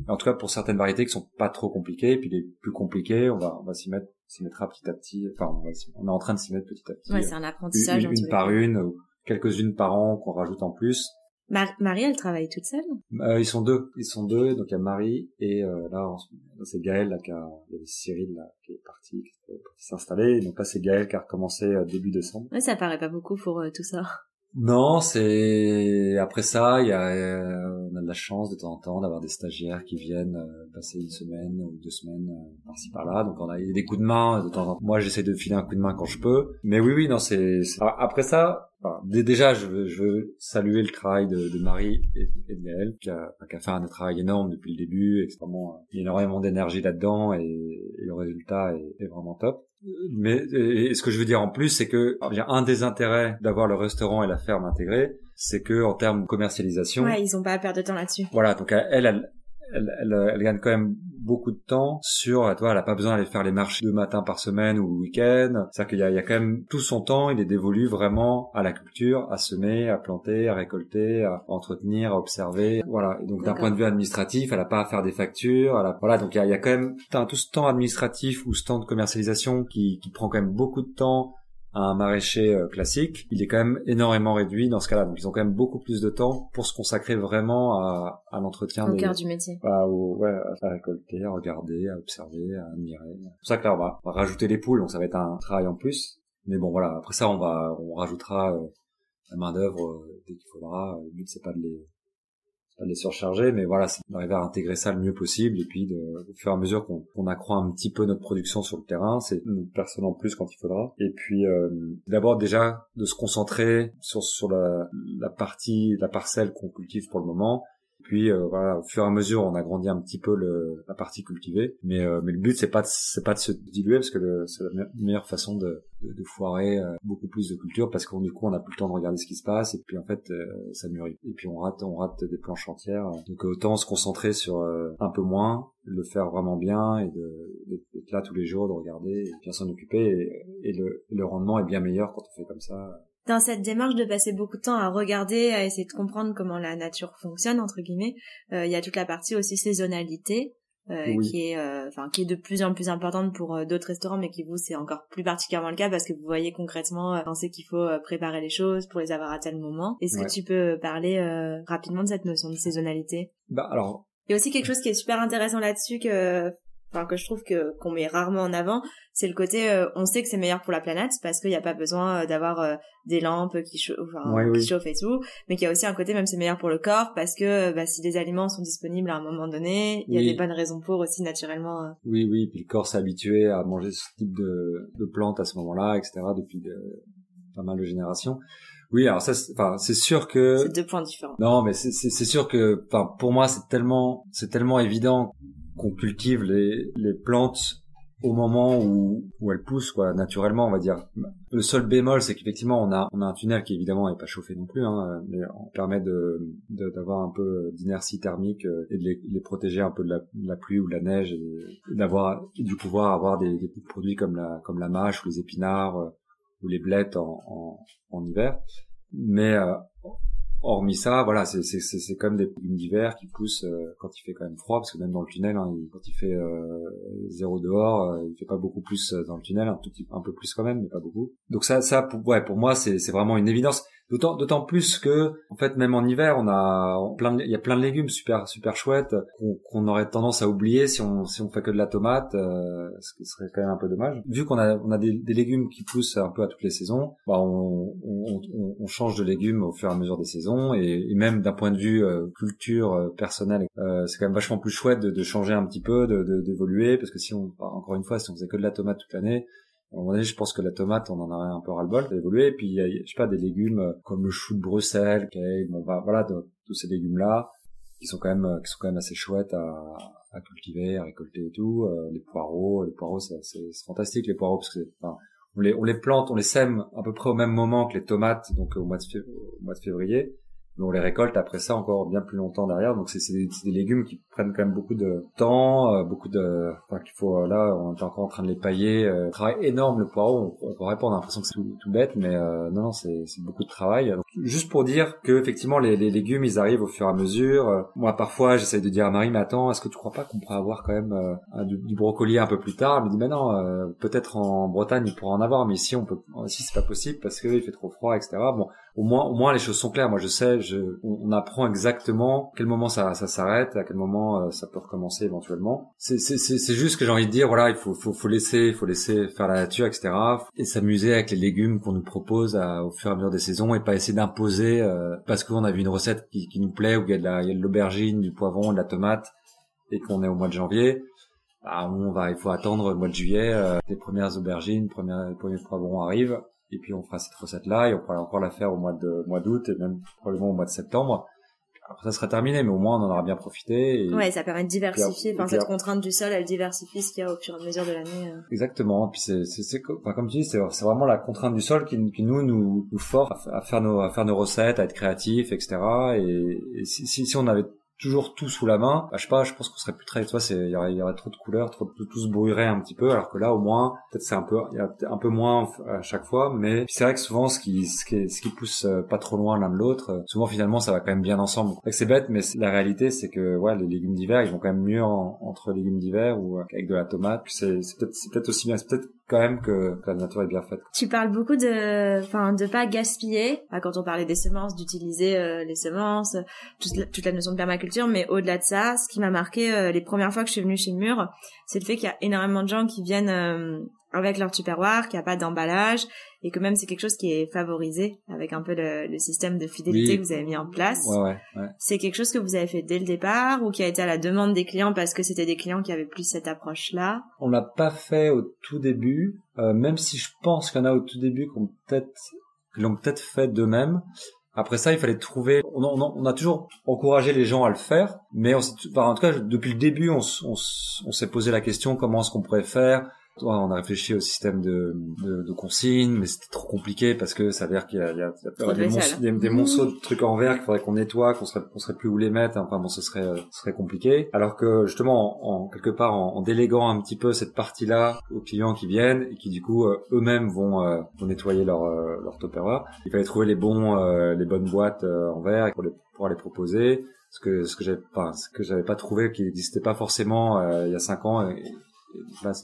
En tout cas, pour certaines variétés qui sont pas trop compliquées, et puis les plus compliquées, on va, on va s'y mettre, s'y mettra petit à petit. Enfin, on, va, on est en train de s'y mettre petit à petit. Ouais, c'est un apprentissage. Une, une par une quelques-unes par an qu'on rajoute en plus. Marie, elle travaille toute seule? Euh, Ils sont deux. Ils sont deux. Donc il y a Marie et euh, là, c'est Gaël là, qui a, il y avait Cyril là, qui est parti, qui est parti s'installer. Donc là, c'est Gaël qui a recommencé euh, début décembre. Ouais, ça paraît pas beaucoup pour euh, tout ça. Non, c'est après ça, il y a, euh, on a de la chance de temps en temps d'avoir des stagiaires qui viennent passer une semaine ou deux semaines par-ci par-là. Donc on a des coups de main de temps en temps. Moi, j'essaie de filer un coup de main quand je peux. Mais oui, oui, non, c'est après ça. Déjà, je veux, je veux saluer le travail de, de Marie et, de Gaël, qui a, qui a fait un travail énorme depuis le début. Extrêmement, il y a énormément d'énergie là-dedans et, et, le résultat est, est vraiment top. Mais et ce que je veux dire en plus, c'est que un des intérêts d'avoir le restaurant et la ferme intégrée, c'est que en termes de commercialisation, ouais, ils ont pas à perdre de temps là-dessus. Voilà, donc elle, elle, elle, elle, elle gagne quand même beaucoup de temps sur, toi, elle a pas besoin d'aller faire les marchés deux matins par semaine ou le week-end. C'est-à-dire qu'il y a, il y a quand même tout son temps, il est dévolu vraiment à la culture, à semer, à planter, à récolter, à entretenir, à observer. Voilà. Et donc d'un point de vue administratif, elle a pas à faire des factures. Elle a, voilà. Donc il y a, il y a quand même tout ce temps administratif ou ce temps de commercialisation qui, qui prend quand même beaucoup de temps un maraîcher euh, classique, il est quand même énormément réduit dans ce cas-là. Donc ils ont quand même beaucoup plus de temps pour se consacrer vraiment à, à l'entretien au cœur du métier. À, ouais, à récolter, à regarder, à observer, à admirer. C'est pour ça que là on va, rajouter les poules, donc ça va être un travail en plus. Mais bon voilà, après ça on va on rajoutera euh, la main d'œuvre euh, dès qu'il faudra. Le but c'est pas de les les surcharger, mais voilà, c'est d'arriver à intégrer ça le mieux possible et puis de, au fur et à mesure qu'on accroît un petit peu notre production sur le terrain, c'est une personne plus quand il faudra. Et puis euh, d'abord déjà de se concentrer sur sur la, la partie, la parcelle qu'on cultive pour le moment puis euh, voilà, au fur et à mesure, on a grandi un petit peu le, la partie cultivée. Mais euh, mais le but c'est pas c'est pas de se diluer parce que c'est la meilleure façon de, de, de foirer euh, beaucoup plus de culture parce qu'on du coup on a plus le temps de regarder ce qui se passe et puis en fait ça mûrit. Et puis on rate on rate des planches entières. Donc autant se concentrer sur un peu moins, le faire vraiment bien et d'être là tous les jours, de regarder et bien s'en occuper et, et le rendement est bien meilleur quand on fait comme ça dans cette démarche de passer beaucoup de temps à regarder, à essayer de comprendre comment la nature fonctionne entre guillemets, euh, il y a toute la partie aussi saisonnalité euh, qui est euh, enfin qui est de plus en plus importante pour d'autres restaurants mais qui vous c'est encore plus particulièrement le cas parce que vous voyez concrètement quand c'est qu'il faut préparer les choses pour les avoir à tel moment. Est-ce que tu peux parler rapidement de cette notion de saisonnalité? Bah alors il y a aussi quelque chose qui est super intéressant là-dessus que enfin que je trouve que qu'on met rarement en avant, c'est le côté euh, on sait que c'est meilleur pour la planète parce qu'il n'y a pas besoin euh, d'avoir euh, des lampes qui, qui chauffent et tout, mais qu'il y a aussi un côté même c'est meilleur pour le corps parce que bah, si des aliments sont disponibles à un moment donné, il y a des bonnes raisons pour aussi naturellement. Oui oui, puis le corps s'est habitué à manger ce type de, de plantes à ce moment-là, etc. depuis pas mal de générations. Oui, alors ça, enfin, c'est sûr que. C'est deux points différents. Non, mais c'est sûr que, enfin, pour moi, c'est tellement, c'est tellement évident qu'on cultive les, les plantes au moment où, où elles poussent quoi naturellement on va dire. Le seul bémol c'est qu'effectivement on a on a un tunnel qui évidemment n'est pas chauffé non plus hein, mais on permet de d'avoir un peu d'inertie thermique euh, et de les, les, protéger un peu de la, de la, pluie ou de la neige et, d'avoir du pouvoir avoir des, des produits comme la comme la mâche ou les épinards euh, ou les blettes en, en, en hiver. Mais euh, hormis ça, voilà, c'est c'est c'est quand même des légumes d'hiver qui poussent euh, quand il fait quand même froid, parce que même dans le tunnel, hein, quand il fait euh, zéro dehors, euh, il fait pas beaucoup plus dans le tunnel, un tout petit, un peu plus quand même, mais pas beaucoup. Donc ça, ça, pour, ouais, pour moi, c'est c'est vraiment une évidence. D'autant, d'autant plus que, en fait, même en hiver, on a plein, il y a plein de légumes super, super chouettes qu'on, aurait tendance à oublier si on, si on fait que de la tomate, euh, ce qui serait quand même un peu dommage. Vu qu'on a, on a des, des, légumes qui poussent un peu à toutes les saisons, bah, on, on, on, change de légumes au fur et à mesure des saisons, et, et même d'un point de vue euh, culture euh, personnelle, euh, c'est quand même vachement plus chouette de, de changer un petit peu, de, d'évoluer, parce que si on, bah, encore une fois, si on faisait que de la tomate toute l'année, je pense que la tomate, on en aurait un peu ras-le-bol d'évoluer. Et puis, a, je sais pas, des légumes euh, comme le chou de Bruxelles, okay, bon, bah, voilà, tous ces légumes-là, qui sont quand même, euh, qui sont quand même assez chouettes à, à cultiver, à récolter et tout. Euh, les poireaux, les poireaux, c'est, fantastique les poireaux parce que, enfin, on les, on les plante, on les sème à peu près au même moment que les tomates, donc au mois de février mais on les récolte après ça encore bien plus longtemps derrière. Donc c'est des, des, légumes qui prennent quand même beaucoup de temps, euh, beaucoup de, enfin qu'il faut là, on est encore en train de les pailler. Euh, travail énorme le poireau. On, on pourrait pas, l'impression que c'est tout, bête, mais euh, non non c'est beaucoup de travail. Juste pour dire que effectivement les, les, légumes ils arrivent au fur et à mesure. Euh, moi parfois j'essaye de dire à Marie mais attends est-ce que tu crois pas qu'on pourrait avoir quand même euh, du, brocoli un peu plus tard? Elle me dit mais non euh, peut-être en Bretagne il pourra en avoir mais ici on peut ici c'est pas possible parce que il fait trop froid etc. Bon au moins au moins les choses sont claires. Moi je sais je, on, apprend exactement quel moment ça ça s'arrête à quel moment ça peut recommencer éventuellement. C'est juste que j'ai envie de dire voilà il faut faut faut laisser faut laisser faire la nature etc. et s'amuser avec les légumes qu'on nous propose à, au fur et à mesure des saisons et pas essayer imposer euh, parce qu'on a vu une recette qui, qui, nous plaît où il y a de l'aubergine, du poivron, de la tomate et qu'on est au mois de janvier. Bah, on va, il faut attendre le mois de juillet, euh, les premières aubergines, les premiers, les premiers poivrons arrivent et puis on fera cette recette là et on pourra encore la faire au mois de mois d'août et même probablement au mois de septembre ça sera terminé, mais au moins on en aura bien profité. Et... Ouais, ça permet de diversifier. Enfin, cette contrainte du sol, elle diversifie ce qu'il y a au fur et à mesure de l'année. Euh. Exactement. Et puis c'est, c'est, enfin, comme tu dis, c'est, c'est vraiment la contrainte du sol qui, qui nous, nous, nous force à, faire nos, à faire nos recettes, à être créatifs, etc. Et, si, si, si on avait toujours tout sous la main, bah, je sais pas, je pense qu'on serait plus très, tu vois, il y aurait, y aurait trop de couleurs, trop, tout, tout se brouillerait un petit peu, alors que là, au moins, peut-être c'est un peu, il y a un peu moins à chaque fois, mais c'est vrai que souvent, ce qui, ce qui, ce qui pousse euh, pas trop loin l'un de l'autre, euh, souvent finalement, ça va quand même bien ensemble. C'est bête, mais la réalité, c'est que, ouais, les légumes d'hiver, ils vont quand même mieux entre légumes d'hiver ou avec de la tomate. C'est, peut-être, peut-être aussi bien, c'est peut-être quand même que, la nature est bien faite. Tu parles beaucoup de, enfin, de pas gaspiller. Quand on parlait des semences, d'utiliser euh, les semences, toute la, toute la, notion de permaculture. Mais au-delà de ça, ce qui m'a marqué euh, les premières fois que je suis venue chez Mur, c'est le fait qu'il y a énormément de gens qui viennent euh, avec leur tupperware, qu'il n'y a pas d'emballage et que même c'est quelque chose qui est favorisé avec un peu le, le système de fidélité que vous avez mis en place. Ouais, ouais, ouais. C'est quelque chose que vous avez fait dès le départ ou qui a été à la demande des clients parce que c'était des clients qui avaient plus cette approche-là? On l'a pas fait au tout début, euh, même si je pense qu'il y en a au tout début qui ont peut-être l'ont peut-être fait d'eux-mêmes. Après ça, il fallait trouver. On a, on a, toujours encouragé les gens à le faire, mais on enfin, en tout cas, depuis le début, on, on, on s'est posé la question comment est-ce qu'on pourrait faire? On a réfléchi au système de, de, de consignes, mais c'était trop compliqué parce que ça veut dire qu'il y a, il y a, des, des, monceaux de trucs en verre qu'il faudrait qu'on nettoie, qu'on serait, qu'on serait plus où les mettre. Enfin bon, ce serait, ce serait compliqué. Alors que justement, en, quelque part, en, déléguant un petit peu cette partie-là aux clients qui viennent et qui du coup euh, eux-mêmes vont, euh, vont nettoyer leur euh, leur topperware, il fallait trouver les bons, les bonnes boîtes en verre pour les pouvoir les proposer ce que ce que j'avais pas ce que j'avais pas trouvé qui n'existait pas forcément il y a cinq ans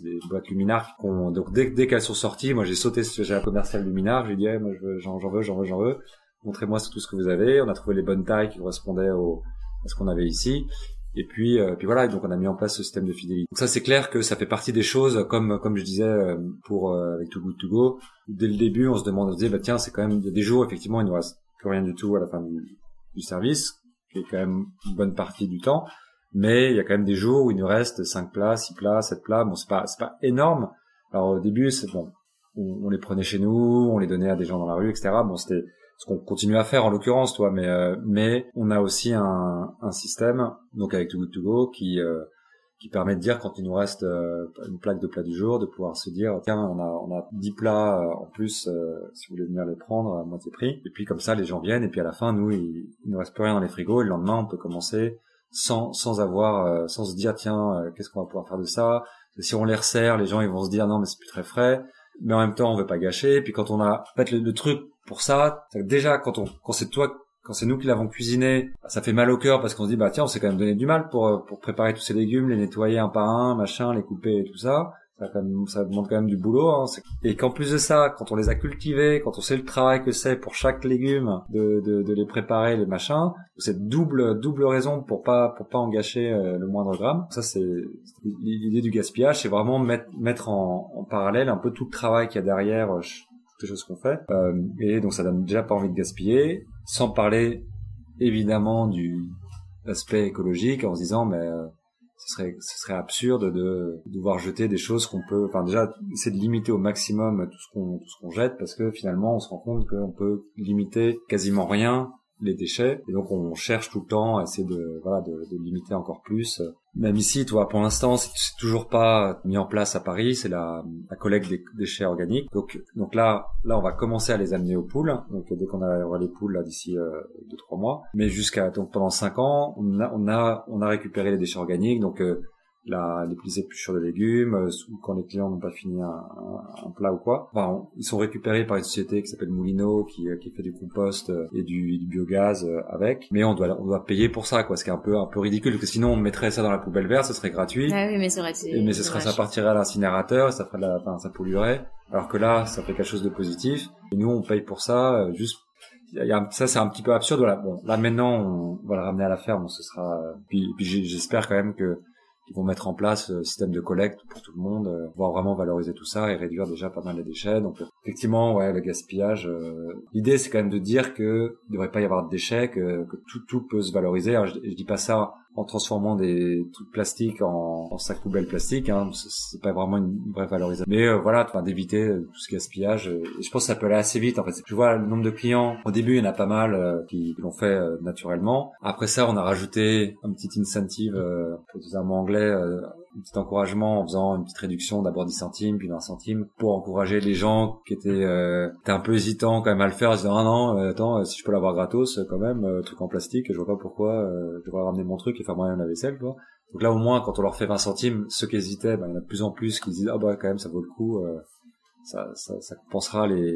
des boîtes luminards qu'on donc dès, qu'elles sont sorties moi j'ai sauté j'ai un commercial luminard j'ai dit moi j'en veux j'en veux j'en veux. Montrez-moi tout ce que vous avez. On a trouvé les bonnes tailles qui correspondaient au, à ce qu'on avait ici. Et puis euh, puis voilà donc on a mis en place ce système de fidélité. Donc ça c'est clair que ça fait partie des choses comme comme je disais euh, pour euh, avec Too Good To Go. Dès le début on se demande on se disait bah tiens c'est quand même des jours effectivement il ne reste plus rien du tout à la fin du service qui est quand même une bonne partie du temps mais il y a quand même des jours où il nous reste 5 plats, 6 plats, 7 plats. Bon, c'est pas c'est pas énorme. Alors au début, c'est bon, on, les prenait chez nous, on les donnait à des gens dans la rue, etc. Bon, c'était ce qu'on continue à faire en l'occurrence, toi, mais euh, mais on a aussi un, un système, donc avec Too Good To Go, qui euh, qui permet de dire quand il nous reste euh, une plaque de plats du jour, de pouvoir se dire tiens on a on a 10 plats en plus si vous voulez venir les prendre à moitié prix. Et puis comme ça les gens viennent et puis à la fin nous il, il nous reste plus rien dans les frigos et le lendemain on peut commencer sans sans avoir euh, sans se dire tiens euh, qu'est-ce qu'on va pouvoir faire de ça? Si on les resserre les gens ils vont se dire non mais c'est plus très frais. Mais en même temps on veut pas gâcher. Puis quand on a en fait le, truc pour ça déjà quand on quand c'est toi quand c'est nous qui l'avons cuisiné, ça fait mal au cœur parce qu'on se dit bah tiens on s'est quand même donné du mal pour euh, pour préparer tous ces légumes, les nettoyer un par un, machin, les couper et tout ça ça, quand même, ça demande quand même du boulot. Hein. Et qu'en plus de ça, quand on les a cultivés, quand on sait le travail que c'est pour chaque légume de, de, de les préparer, les machins, c'est double double raison pour pas pour pas en gâcher euh, le moindre gramme. Ça c'est l'idée du gaspillage, c'est vraiment mettre mettre en, parallèle un peu tout le travail qu'il y a derrière euh, toutes les choses qu'on fait. Euh, et donc ça donne déjà pas envie de gaspiller, sans parler évidemment du aspect écologique en se disant mais euh, ce serait absurde de devoir jeter des choses qu'on peut enfin déjà c'est de limiter au maximum tout ce qu'on tout ce qu'on jette parce que finalement on se rend compte qu'on peut limiter quasiment rien les déchets. Et donc on cherche tout le temps à essayer de voilà de, de limiter encore plus. Même ici toi pour l'instant c'est toujours pas mis en place à Paris. C'est la, la collecte des déchets organiques. Donc donc là là on va commencer à les amener aux poules. Donc dès qu'on aura les poules là d'ici euh, deux trois mois. Mais jusqu'à donc pendant cinq ans on a on a on a récupéré les déchets organiques. Donc euh, la, les plus épluchures de légumes, euh, quand les clients n'ont pas fini un, un, plat ou quoi. Enfin, ils sont récupérés par une société qui s'appelle Moulino, qui, qui fait du compost et du, du, biogaz avec. Mais on doit, on doit payer pour ça, quoi. Ce qui est un peu, un peu ridicule, parce que sinon on mettrait ça dans la poubelle verte, ce serait gratuit. Ah oui, mais ça Mais ce serait, ça partirait à l'incinérateur, ça ferait de la, enfin, ça polluerait. Alors que là, ça fait quelque chose de positif. Et nous, on paye pour ça, juste y a, ça c'est un petit peu absurde voilà bon là maintenant on va le ramener à la ferme ce sera puis, puis j'espère quand même que ils vont mettre en place un système de collecte pour tout le monde, euh, voir vraiment valoriser tout ça et réduire déjà pas mal les déchets. Donc effectivement, ouais, le gaspillage. Euh, l'idée c'est quand même de dire que il devrait pas y avoir de déchets, que, tout, tout peut se valoriser. Alors, je, je dis pas ça en transformant des trucs plastiques en, en sacs poubelles plastiques. Hein, c'est pas vraiment une vraie valorisation. Mais euh, voilà, d'éviter euh, tout ce gaspillage. Euh, et je pense que ça peut aller assez vite. En fait, tu vois le nombre de clients. Au début, il y en a pas mal qui, l'ont fait naturellement. Après ça, on a rajouté un petit incentive, pour utiliser un mot anglais, un petit encouragement en faisant une petite réduction d'abord 10 centimes puis 20 centimes pour encourager les gens qui étaient, euh, étaient un peu hésitants quand même à le faire en disant ah non euh, attends si je peux l'avoir gratos quand même euh, truc en plastique je vois pas pourquoi euh, je devrais ramener mon truc et faire moi-même la vaisselle quoi. Donc là au moins quand on leur fait 20 centimes ceux qui hésitaient ben, il y en a de plus en plus qui disent ah bah quand même ça vaut le coup ça, ça, ça compensera les,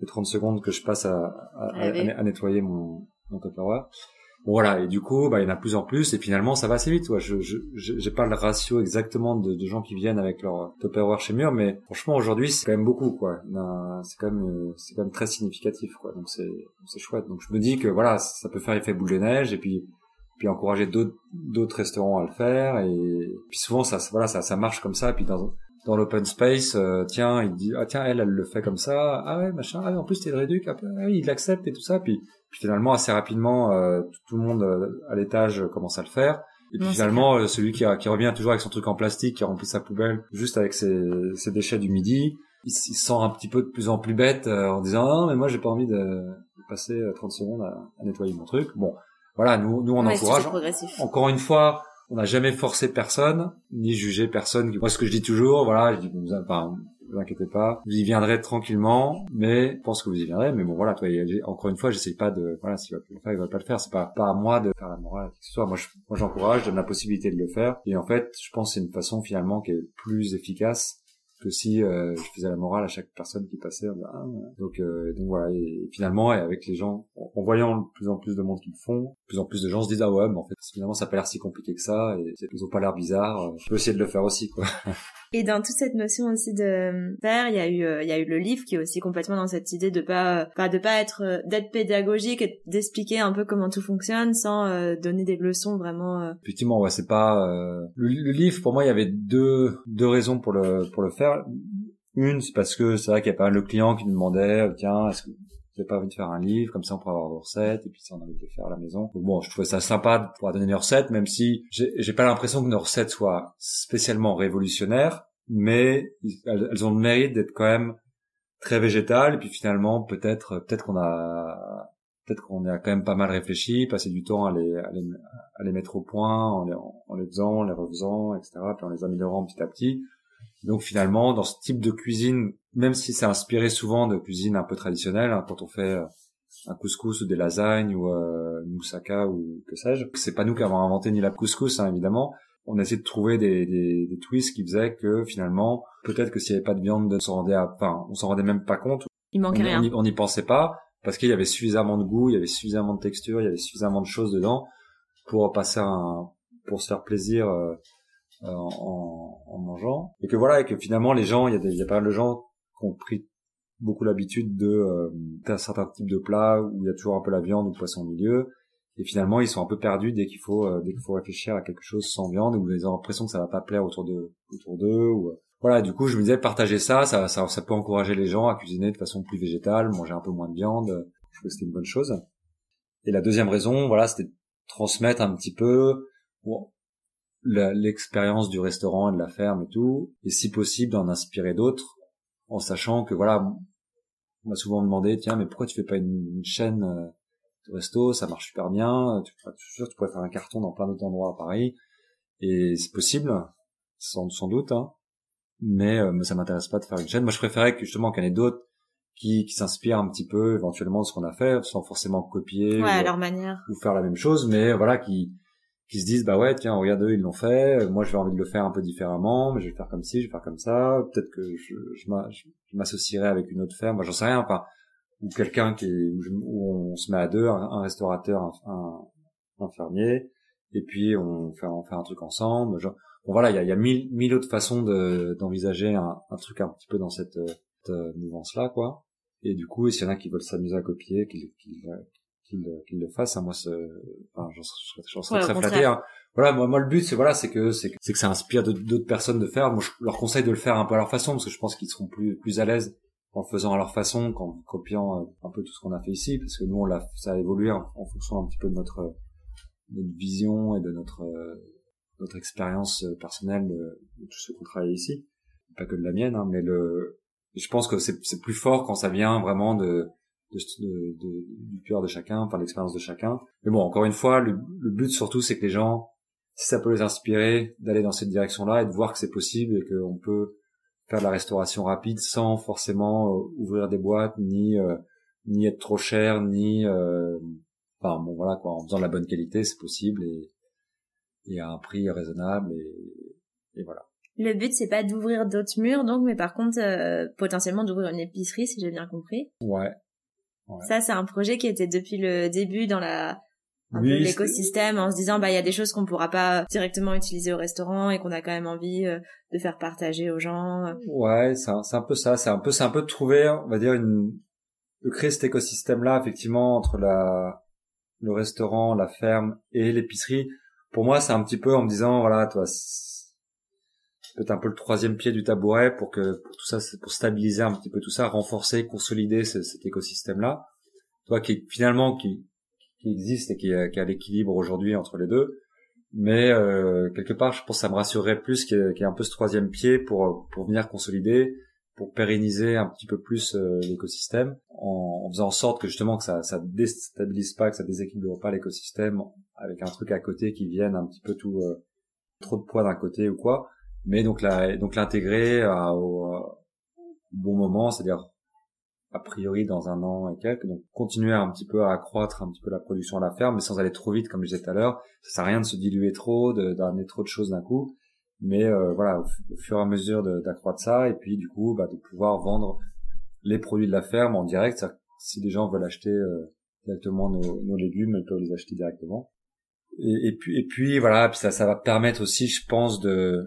les 30 secondes que je passe à, à, à, nettoyer mon, mon Tupperware voilà, et du coup, bah, il y en a plus en plus, et finalement, ça va assez vite. Ouais. Je j'ai pas le ratio exactement de, de, gens qui viennent avec leur Tupperware chez Mur, mais franchement, aujourd'hui, c'est quand même beaucoup, quoi. C'est quand même, euh, c'est quand même très significatif, quoi. Donc c'est, c'est chouette. Donc je me dis que voilà, ça peut faire effet boule de neige, et puis, puis encourager d'autres, d'autres restaurants à le faire, et puis souvent, ça, voilà, ça, ça marche comme ça. Et puis dans, dans l'open space, euh, tiens, il dit ah tiens elle elle le fait comme ça, ah ouais machin, ah en plus t'es de réduc, ah, oui il l'accepte et tout ça, puis puis finalement, assez rapidement, euh, tout, le monde euh, à l'étage commence à le faire. Et puis finalement, euh, celui qui, qui, revient toujours avec son truc en plastique, qui a rempli sa poubelle juste avec ses, ses déchets du midi, il, il, sent un petit peu de plus en plus bête en disant non mais moi j'ai pas envie de, passer 30 secondes à, nettoyer mon truc. Bon, voilà, nous, nous on encourage. Encore une fois, on n'a jamais forcé personne, ni jugé personne. Moi, ce que je dis toujours, voilà, je dis, enfin, vous inquiétez pas, vous y viendrez tranquillement, mais je pense que vous y viendrez, mais bon voilà, toi, encore une fois, j'essaye pas de, voilà, s'il va pas le faire, il va pas le faire, c'est pas, pas à moi de faire la morale, que ce soit, moi, moi j'encourage, je donne la possibilité de le faire, et en fait, je pense que c'est une façon finalement qui est plus efficace que si euh, je faisais la morale à chaque personne qui passait. Ah, donc, euh, donc voilà, et, finalement, et avec les gens, en, voyant de plus en plus de monde qui le font, de plus en plus de gens se disent ah ouais, mais en fait finalement ça a pas l'air si compliqué que ça, et ils ont pas l'air bizarre, euh, je peux essayer de le faire aussi quoi. *laughs* Et dans toute cette notion aussi de faire, il y a eu, il y a eu le livre qui est aussi complètement dans cette idée de pas, pas de pas être, d'être pédagogique et d'expliquer un peu comment tout fonctionne sans donner des leçons vraiment. Effectivement, ouais, c'est pas le, le, livre pour moi il y avait deux deux raisons pour le pour le faire une, c'est parce que c'est vrai qu'il y a pas mal de clients qui demandaient, euh, tiens, est-ce que n'avez pas envie de faire un livre, comme ça on pourrait avoir vos recettes, et puis ça on a envie de faire à la maison. Donc bon, je trouvais ça sympa de pouvoir donner des recettes, même si j'ai pas l'impression que nos recettes soient spécialement révolutionnaires, mais elles, ont le mérite d'être quand même très végétales, et puis finalement peut-être peut-être qu'on a peut-être qu'on a quand même pas mal réfléchi, passé du temps à les, à les, à les mettre au point, en les, en les faisant, en les refaisant, etc., puis en les améliorant petit à petit. Donc finalement, dans ce type de cuisine, même si c'est inspiré souvent de cuisine un peu traditionnelle, hein, quand on fait euh, un couscous ou des lasagnes ou euh, une moussaka ou que sais-je, c'est pas nous qui avons inventé ni la couscous, hein, évidemment. On a essayé de trouver des, des, des twists qui faisaient que finalement, peut-être que s'il n'y avait pas de viande, on s'en rendait, enfin, on s'en rendait même pas compte. Il manquait rien. On n'y pensait pas parce qu'il y avait suffisamment de goût, il y avait suffisamment de texture, il y avait suffisamment de choses dedans pour passer un, pour se faire plaisir. Euh, euh, en, en, mangeant et que voilà et que finalement les gens il y a, des, y a pas mal de gens ont pris beaucoup l'habitude de euh, d'un certain type de plat où il y a toujours un peu la viande ou le poisson au milieu. Et finalement ils sont un peu perdus dès qu'il faut euh, dès qu'il faut réfléchir à quelque chose sans viande ou ils ont l'impression que ça va pas plaire autour de autour d'eux ou euh, voilà du coup je me disais partager ça, ça ça ça peut encourager les gens à cuisiner de façon plus végétale manger un peu moins de viande. Je trouve que c'était une bonne chose. Et la deuxième raison voilà c'était transmettre un petit peu l'expérience du restaurant et de la ferme et tout, et si possible d'en inspirer d'autres, en sachant que voilà, on m'a souvent demandé, tiens, mais pourquoi tu fais pas une, chaîne euh, de resto, ça marche super bien, tu, tu pourrais faire un carton dans plein d'autres endroits à Paris, et c'est possible, sans, sans doute, hein, mais, euh, mais ça m'intéresse pas de faire une chaîne. Moi, je préférais que justement qu'il y en ait d'autres qui, qui s'inspirent un petit peu éventuellement de ce qu'on a fait, sans forcément copier ouais, ou, leur manière. ou faire la même chose, mais voilà, qui qui se disent bah ouais tiens regarde eux ils l'ont fait moi j'ai envie de le faire un peu différemment mais je vais faire comme ci je vais faire comme ça peut-être que je, je m'associerai avec une autre ferme j'en sais rien enfin ou quelqu'un qui où on se met à deux un, restaurateur un, un, fermier et puis on fait on fait un truc ensemble genre, bon voilà il y a, y a mille mille autres façons de d'envisager un, un, truc un petit peu dans cette, cette mouvance là quoi. Et du coup s'il y en a qui veulent s'amuser à copier qu'ils qu'il le fasse. Hein, moi, enfin, j'en serais, très flatté. Hein. Voilà, moi, moi, le but, c'est voilà, c'est que c'est que ça inspire d'autres personnes de faire. Moi, je leur conseille de le faire un peu à leur façon, parce que je pense qu'ils seront plus plus à l'aise en le faisant à leur façon, qu'en copiant euh, un peu tout ce qu'on a fait ici, parce que nous, on l'a, ça a évolué en, fonction un petit peu de notre notre vision et de notre euh, notre expérience euh, personnelle de, tout ce qu'on travaille ici, pas que de la mienne, hein, mais le, je pense que c'est plus fort quand ça vient vraiment de de, de, du cœur de chacun, enfin l'expérience de chacun. Mais bon, encore une fois, le, but surtout, c'est que les gens, si ça peut les inspirer, d'aller dans cette direction-là et de voir que c'est possible et qu'on peut faire de la restauration rapide sans forcément euh, ouvrir des boîtes, ni euh, ni être trop cher, ni euh, enfin bon voilà quoi, en faisant de la bonne qualité, c'est possible et, et à un prix raisonnable et, et voilà. Le but c'est pas d'ouvrir d'autres murs donc, mais par contre potentiellement d'ouvrir une épicerie si j'ai bien compris. Ouais, ça, c'est un projet qui était depuis le début dans la un peu l'écosystème en se disant bah il y a des choses qu'on pourra pas directement utiliser au restaurant et qu'on a quand même envie euh, de faire partager aux gens. Ouais, c'est un, un, peu ça, c'est un peu c'est un peu de trouver, on va dire une de créer cet écosystème là effectivement entre la le restaurant, la ferme et l'épicerie. Pour moi, c'est un petit peu en me disant voilà, toi peut-être un peu le troisième pied du tabouret pour que tout ça, pour stabiliser un petit peu tout ça, renforcer, consolider cet écosystème-là. Toi qui finalement qui, qui existe et qui, qui a l'équilibre aujourd'hui entre les deux. Mais euh, quelque part, je pense que ça me rassurerait plus qu'il y, ait un peu ce troisième pied pour pour venir consolider, pour pérenniser un petit peu plus euh, l'écosystème, en, en, faisant en sorte que justement que ça ça déstabilise pas, que ça déséquilibre pas l'écosystème avec un truc à côté qui vienne un petit peu tout euh, trop de poids d'un côté ou quoi mais donc la, donc l'intégrer au, bon moment, c'est-à-dire a priori dans un an et quelques, donc continuer un petit peu à accroître un petit peu la production à la ferme, mais sans aller trop vite comme je disais tout à l'heure. Ça sert à rien de se diluer trop, d'amener trop de choses d'un coup, mais euh, voilà, au, fur et à mesure d'accroître ça, et puis du coup bah, de pouvoir vendre les produits de la ferme en direct. Si des gens veulent acheter euh, directement nos, nos légumes, ils peuvent les acheter directement. Et, et, puis et puis voilà, puis ça ça va permettre aussi, je pense, de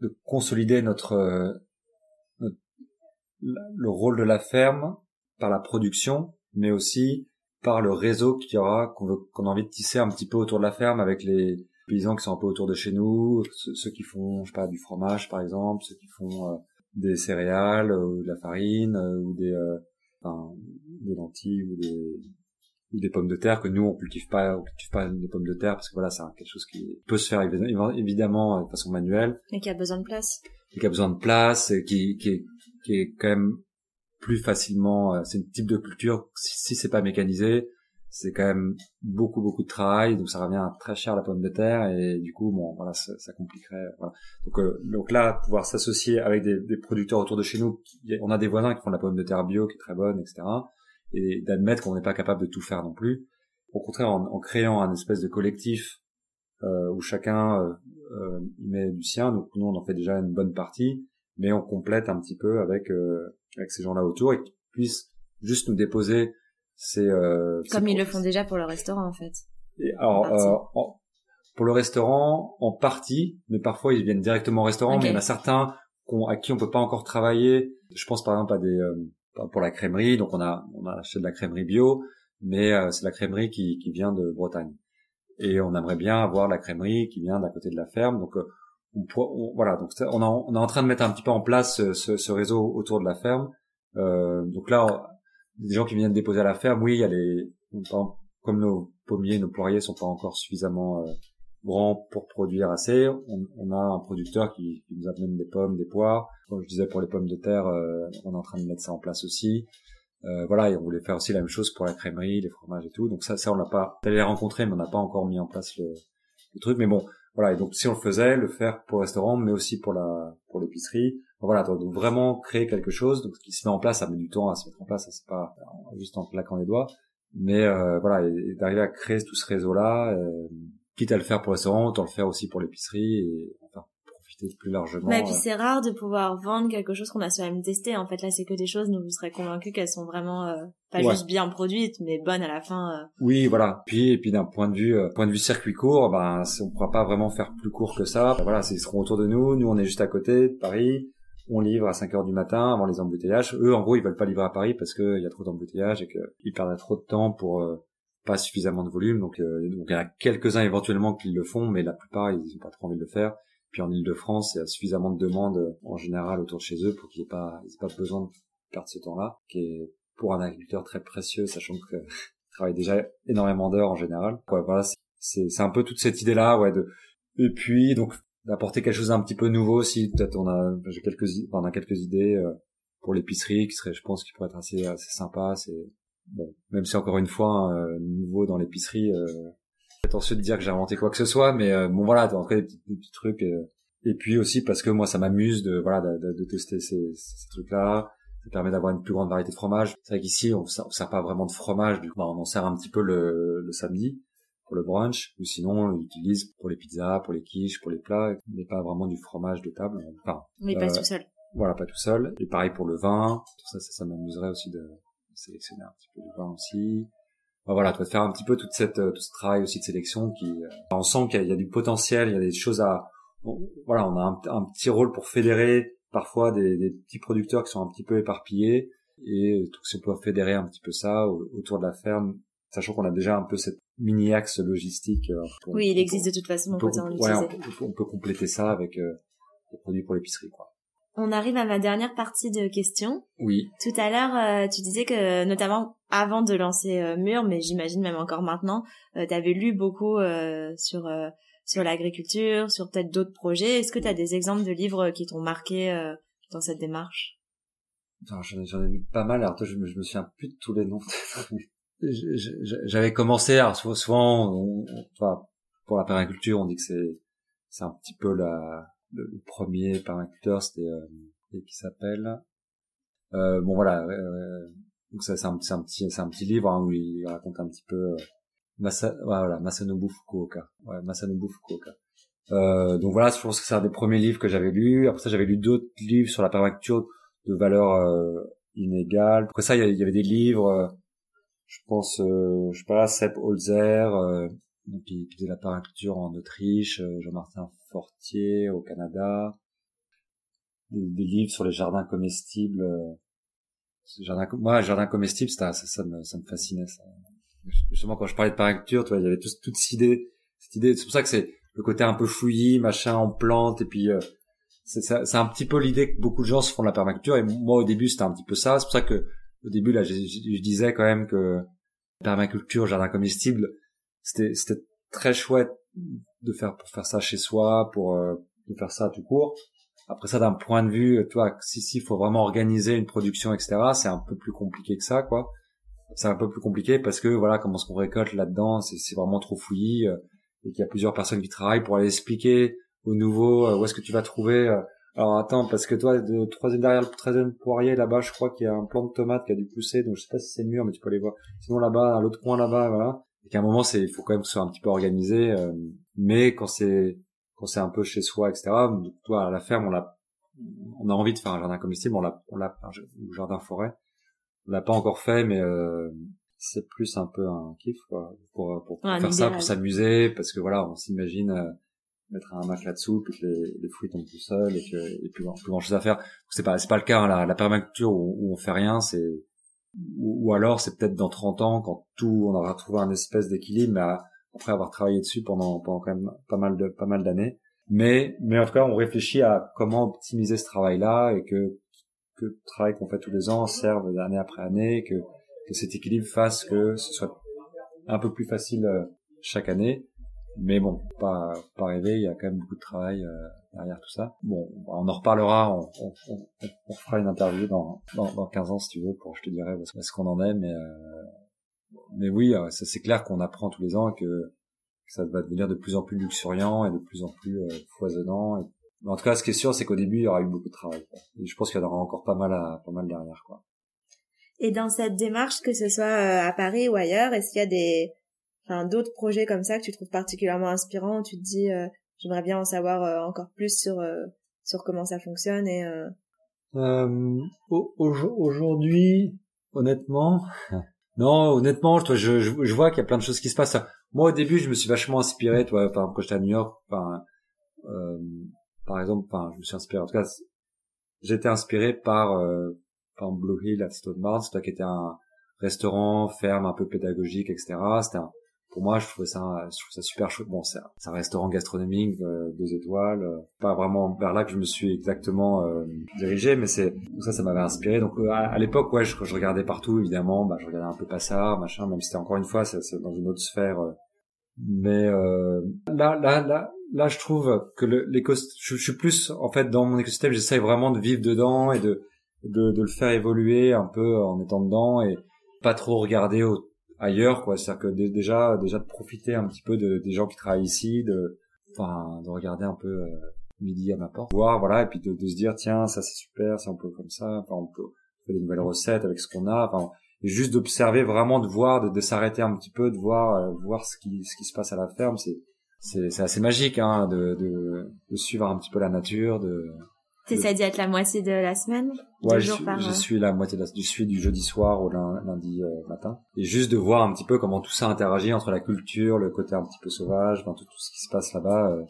de consolider notre, euh, le rôle de la ferme par la production, mais aussi par le réseau qu'il y aura qu'on qu'on a envie de tisser un petit peu autour de la ferme avec les paysans qui sont un peu autour de chez nous, ceux, qui font je sais pas du fromage par exemple, ceux qui font euh, des céréales euh, ou de la farine ou des enfin, des lentilles ou des ou des pommes de terre que nous on cultive pas on cultive pas des pommes de terre parce que voilà c'est quelque chose qui peut se faire évidemment euh, de façon manuelle. Mais qui a besoin de place. Et qui a besoin de place et qui qui est, qui est quand même plus facilement euh, c'est un type de culture si, si c'est pas mécanisé c'est quand même beaucoup beaucoup de travail donc ça revient très cher la pomme de terre et du coup bon voilà ça, ça compliquerait voilà. donc euh, donc là pouvoir s'associer avec des, des producteurs autour de chez nous on a des voisins qui font de la pomme de terre bio qui est très bonne etc et d'admettre qu'on n'est pas capable de tout faire non plus. Au contraire, en, créant un espèce de collectif euh, où chacun euh, euh, met du sien, donc nous on en fait déjà une bonne partie, mais on complète un petit peu avec euh, avec ces gens-là autour et qu'ils puissent juste nous déposer ces euh, comme ils le font déjà pour le restaurant en fait. Et alors pour le restaurant en partie, mais parfois ils viennent directement au restaurant, mais il y en a certains à qui on peut pas encore travailler. Je pense par exemple à des pour la crèmerie. Donc on a on a acheté de la crèmerie bio, mais euh, c'est la crèmerie qui, qui vient de Bretagne. Et on aimerait bien avoir la crèmerie qui vient d'à côté de la ferme. Donc euh, on, voilà, donc on, on est en train de mettre un petit peu en place ce, ce, réseau autour de la ferme. Euh, donc là, des gens qui viennent déposer à la ferme, oui, il y a les comme nos pommiers, nos poiriers sont pas encore suffisamment euh, grand pour produire assez. On, on, a un producteur qui, qui, nous amène des pommes, des poires. Comme je disais pour les pommes de terre, euh, on est en train de mettre ça en place aussi. Euh, voilà, et on voulait faire aussi la même chose pour la crèmerie, les fromages et tout. Donc ça, ça on l'a pas, allé les rencontrer, mais on n'a pas encore mis en place le, le, truc. Mais bon, voilà. Et donc si on le faisait, le faire pour le restaurant, mais aussi pour la pour l'épicerie. Voilà, donc vraiment créer quelque chose, donc qui se met en place, ça met du temps à se mettre en place, ça c'est pas juste en claquant les doigts, mais euh, voilà, et, d'arriver à créer tout ce réseau-là. Euh, quitte à le faire pour le restaurant, autant le faire aussi pour l'épicerie et enfin profiter plus largement. Mais puis euh. c'est rare de pouvoir vendre quelque chose qu'on a soi-même testé. En fait, là, c'est que des choses, nous, vous serez convaincus qu'elles sont vraiment euh, pas Ouais. juste bien produites, mais bonnes à la fin. euh. Oui, voilà. Puis et puis d'un point de vue euh, point de vue circuit court, ben on pourra pas vraiment faire plus court que ça. Voilà, c'est- ils seront autour de nous. Nous, on est juste à côté de Paris. On livre à 5 heures du matin avant les embouteillages. Eux, en gros, ils veulent pas livrer à Paris parce qu'il y a trop d'embouteillages et qu'ils perdent trop de temps pour euh, pas suffisamment de volume. Donc, euh, donc il y en a quelques-uns éventuellement qui le font, mais la plupart, ils ont pas trop envie de le faire. Puis en Ile-de-France, il y a suffisamment de demandes euh, en général autour de chez eux pour qu'ils aient pas, ils pas besoin de perdre ce temps-là, qui est pour un agriculteur très précieux, sachant que *laughs* travaille déjà énormément d'heures en général. Ouais, voilà, c'est- un peu toute cette idée là, ouais. De... Et puis donc d'apporter quelque chose d'un petit peu nouveau aussi. Peut-être on a quelques on a quelques idées euh, pour l'épicerie qui serait, je pense, qui pourrait être assez assez sympa. C'est bon, même si encore une fois euh, nouveau dans l'épicerie. Euh, attention de dire que j'ai inventé quoi que ce soit, mais euh, bon voilà, en des petits, des petits trucs. euh, et puis aussi parce que moi ça m'amuse de voilà de, de- de tester ces, ces trucs là ça permet d'avoir une plus grande variété de fromage. C'est vrai qu'ici, on ne sert pas vraiment de fromage, du coup, bah, on en sert un petit peu le, le samedi pour le brunch, ou sinon on l'utilise pour les pizzas, pour les quiches, pour les plats, mais pas vraiment du fromage de table. Enfin, Mais pas Euh, tout seul. voilà, pas tout seul. Et pareil pour le vin, tout ça, ça, ça m'amuserait aussi de sélectionner un petit peu du vin aussi. Enfin, voilà, tu vas faire un petit peu toute cette, euh, tout ce travail aussi de sélection qui, euh, on sent qu'il y, a- il y a du potentiel, il y a des choses à, on- voilà, on a un, un petit rôle pour fédérer parfois des, des petits producteurs qui sont un petit peu éparpillés et tout se peut fédérer un petit peu ça au- autour de la ferme, sachant qu'on a déjà un peu cette mini axe logistique. euh, pour- Oui, il pour- existe de toute façon, on donc peut, ouais, on, peut, on peut compléter ça avec euh, des produits pour l'épicerie, quoi. On arrive à ma dernière partie de questions. Oui. Tout à l'heure, euh, tu disais que, notamment avant de lancer euh, Mur, mais j'imagine même encore maintenant, tu avais lu beaucoup euh, sur euh, sur l'agriculture, sur peut-être d'autres projets. Est-ce que tu as des exemples de livres qui t'ont marqué euh, dans cette démarche? J'en ai, lu pas mal, alors toi, je, me- je me souviens plus de tous les noms. *laughs* J'avais commencé, alors souvent, on- on- pour la permaculture, on dit que c'est c'est un petit peu la, le, le premier permaculteur, c'était euh, qui s'appelle. Euh, bon voilà, donc ça c'est un, petit c'est un petit livre hein, où il raconte un petit peu euh, Masa, voilà Masanobu Fukuoka, ouais Masanobu Fukuoka. Euh, donc voilà, je pense que c'est un des premiers livres que j'avais lu. Après ça, j'avais lu d'autres livres sur la permaculture de valeur euh, inégale. Après ça, il y, avait des livres, euh, je pense, je sais pas, Sepp Holzer, donc, qui, qui faisait la permaculture en Autriche, euh, Jean-Martin Fortier au Canada, des, livres sur les jardins comestibles. euh, jardin, moi, jardin comestible, ça, ça, me, ça me fascinait. Ça. Justement, quand je parlais de permaculture, tu vois, il y avait tout- toute cette idée, cette idée. C'est pour ça que c'est le côté un peu fouillis, machin en plante, et puis euh, c'est un petit peu l'idée que beaucoup de gens se font de la permaculture. Et moi, au début, c'était un petit peu ça. C'est pour ça que au début, là, je- je disais quand même que permaculture, jardin comestible, c'était c'était très chouette de faire pour faire ça chez soi, pour euh, de faire ça tout court. Après ça, d'un point de vue, toi, si si, faut vraiment organiser une production, etc. C'est un peu plus compliqué que ça, quoi. C'est un peu plus compliqué parce que voilà, comment est-ce qu'on récolte là-dedans, c'est c'est vraiment trop fouillis euh, et qu'il y a plusieurs personnes qui travaillent pour aller expliquer aux nouveaux euh, où est-ce que tu vas trouver. euh, alors attends, parce que toi, de troisième derrière le troisième poirier là-bas, je crois qu'il y a un plant de tomate qui a dû pousser, donc je sais pas si c'est mûr, mais tu peux aller voir. Sinon là-bas, à l'autre coin là-bas, voilà. Et qu'à un moment, c'est, il faut quand même que ce soit un petit peu organisé. euh, mais quand c'est, quand c'est un peu chez soi, etc. Toi, à la ferme, on l'a, on a envie de faire un jardin comestible, on l'a, on l'a, un jardin forêt. On l'a pas encore fait, mais euh, c'est plus un peu un kiff, quoi, pour, pour, pour Ouais, faire ça, pour s'amuser, parce que voilà, on s'imagine. euh, mettre un hamac là-dessous puis que les, les fruits tombent tout seuls et que et plus, plus grand chose à faire c'est pas c'est pas le cas hein, la, la permaculture où, où on fait rien c'est ou, ou alors c'est peut-être dans 30 ans quand tout on aura trouvé un espèce d'équilibre mais après avoir travaillé dessus pendant pendant quand même pas mal de pas mal d'années. Mais mais en tout cas on réfléchit à comment optimiser ce travail là et que que le travail qu'on fait tous les ans serve d'année après année que que cet équilibre fasse que ce soit un peu plus facile euh, chaque année mais bon, pas, pas rêver, il y a quand même beaucoup de travail euh, derrière tout ça. Bon, on en reparlera, on, on, on, on fera une interview dans, dans, dans 15 ans si tu veux, pour je te dirai où est-ce qu'on en est, mais, euh, mais oui, euh, c'est clair qu'on apprend tous les ans que, que ça va devenir de plus en plus luxuriant et de plus en plus euh, foisonnant. En tout cas, ce qui est sûr, c'est qu'au début, il y aura eu beaucoup de travail. Et je pense qu'il y en aura encore pas mal à, pas mal derrière, quoi. Et dans cette démarche, que ce soit euh, à Paris ou ailleurs, est-ce qu'il y a des, d'autres projets comme ça que tu trouves particulièrement inspirants tu te dis euh, j'aimerais bien en savoir euh, encore plus sur euh, sur comment ça fonctionne et aujourd'hui honnêtement *laughs* non honnêtement je, vois qu'il y a plein de choses qui se passent. Moi au début je me suis vachement inspiré toi enfin quand j'étais à New York enfin par exemple enfin je me suis inspiré en tout cas j'étais inspiré par par Blue Hill à Stone Barns toi qui était un restaurant ferme un peu pédagogique etc c'était un pour moi, je trouvais ça, je trouve ça super chouette. Bon, c'est un restaurant gastronomique, euh, deux étoiles. Euh, pas vraiment vers là que je me suis exactement euh, dirigé, mais c'est ça, ça m'avait inspiré. Donc à, l'époque, ouais, je, je, regardais partout, évidemment. Bah, je regardais un peu Passard, machin, même si c'était encore une fois, c'est dans une autre sphère. mais là, là, là, là, je trouve que l'écosystème, je, je, suis plus en fait dans mon écosystème. J'essaye vraiment de vivre dedans et de, de de le faire évoluer un peu en étant dedans et pas trop regarder au ailleurs quoi. C'est à dire que déjà déjà de profiter un petit peu de, des gens qui travaillent ici de enfin de regarder un peu euh, midi à ma porte voir voilà et puis de, de se dire tiens ça c'est super ça on peut comme ça enfin on peut faire des nouvelles recettes avec ce qu'on a enfin et juste d'observer vraiment de voir de, de s'arrêter un petit peu de voir euh, voir ce qui ce qui se passe à la ferme c'est c'est c'est assez magique hein de, de de suivre un petit peu la nature de T'essaies d'y être la moitié de la semaine Ouais, je, suis, je suis la moitié de la, je suis du jeudi soir au lundi euh, matin. Et juste de voir un petit peu comment tout ça interagit entre la culture, le côté un petit peu sauvage, enfin, tout, tout ce qui se passe là-bas. Euh,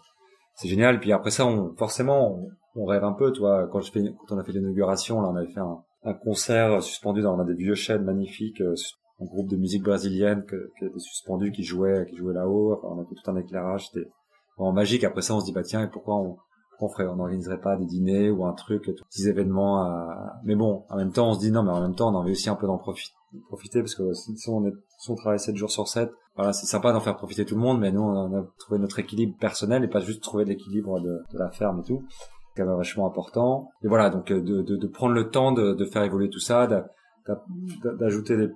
c'est génial. Puis après ça, on, forcément, on, rêve un peu, toi. Quand je fais, quand on a fait l'inauguration, là, on avait fait un, un concert suspendu dans, on a des vieux chênes magnifiques, euh, un groupe de musique brésilienne qui était suspendu, qui jouait, qui jouait là-haut. Enfin, on a fait tout un éclairage. C'était vraiment magique. Après ça, on se dit, bah tiens, et pourquoi on, on on n'organiserait pas des dîners ou un truc, tous petits événements. Mais bon, en même temps, on se dit non, mais en même temps, on a envie aussi un peu d'en profiter, profiter parce que si, on, est, si on travaille 7 jours sur 7, voilà, c'est sympa d'en faire profiter tout le monde, mais nous, on a trouvé notre équilibre personnel et pas juste trouver l'équilibre de, la ferme et tout. C'est quand même vachement important. Et voilà, donc de, de, prendre le temps de, de faire évoluer tout ça, d'ajouter des...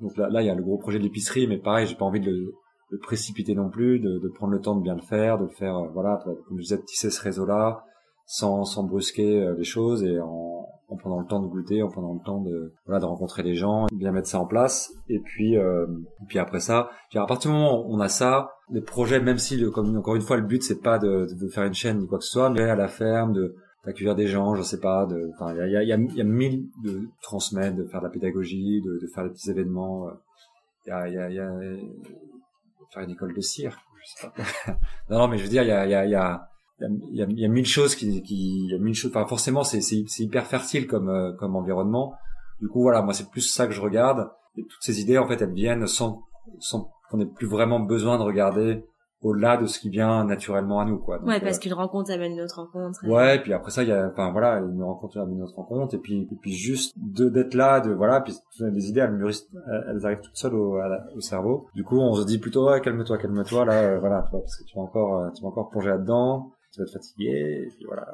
Donc là, là, il y a le gros projet de l'épicerie, mais pareil, j'ai pas envie de le de précipiter non plus, de, de, prendre le temps de bien le faire, de le faire, euh, voilà, comme je disais, de tisser ce réseau-là, sans, sans brusquer euh, les choses et en, en prenant le temps de goûter, en prenant le temps de, voilà, de rencontrer les gens, bien mettre ça en place. Et puis, euh, et puis après ça, à partir du moment où on a ça, les projets, même si, comme encore une fois, le but c'est pas de, de, faire une chaîne ni quoi que ce soit, mais à la ferme, de d'accueillir des gens, je sais pas, de, enfin, il y a, y, a, y a mille de transmettre, de faire de la pédagogie, de, de faire des petits événements. Il y a, y y a faire une école de pas. *laughs* non, non, mais je veux dire, il y a, il y a, il y a y a, y a mille choses qui, qui, il y a mille choses. Enfin, forcément, c'est, c'est, c'est hyper fertile comme, euh, comme environnement. Du coup, voilà, moi, c'est plus ça que je regarde. Et toutes ces idées, en fait, elles viennent sans, sans qu'on ait plus vraiment besoin de regarder au-delà de ce qui vient naturellement à nous quoi. ouais, parce euh, qu'une rencontre amène une autre rencontre. Ouais, et puis après ça il y a enfin voilà, une rencontre amène une autre rencontre et puis et puis juste de d'être là de voilà, puis les idées elles mûrissent elles arrivent toutes seules au, au cerveau. Du coup, on se dit plutôt ouais, calme-toi, calme-toi là euh, voilà, toi, parce que tu vas encore euh, tu vas encore plonger là-dedans tu vas te fatiguer, et puis voilà.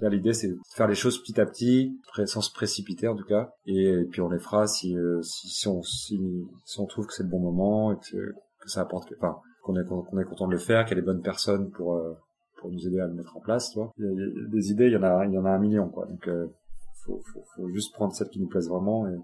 là, l'idée, c'est de faire les choses petit à petit, sans se précipiter en tout cas, et, puis on les fera si, si, si, on, si, si on trouve que c'est le bon moment et que, que ça apporte, enfin, qu'on est, qu'on est content de le faire, qu'il y a les bonnes personnes pour euh, pour nous aider à le mettre en place, tu vois. Il y a, des idées, il y en a il y en a un million quoi. Donc euh, faut, faut, faut juste prendre celles qui nous plaisent vraiment et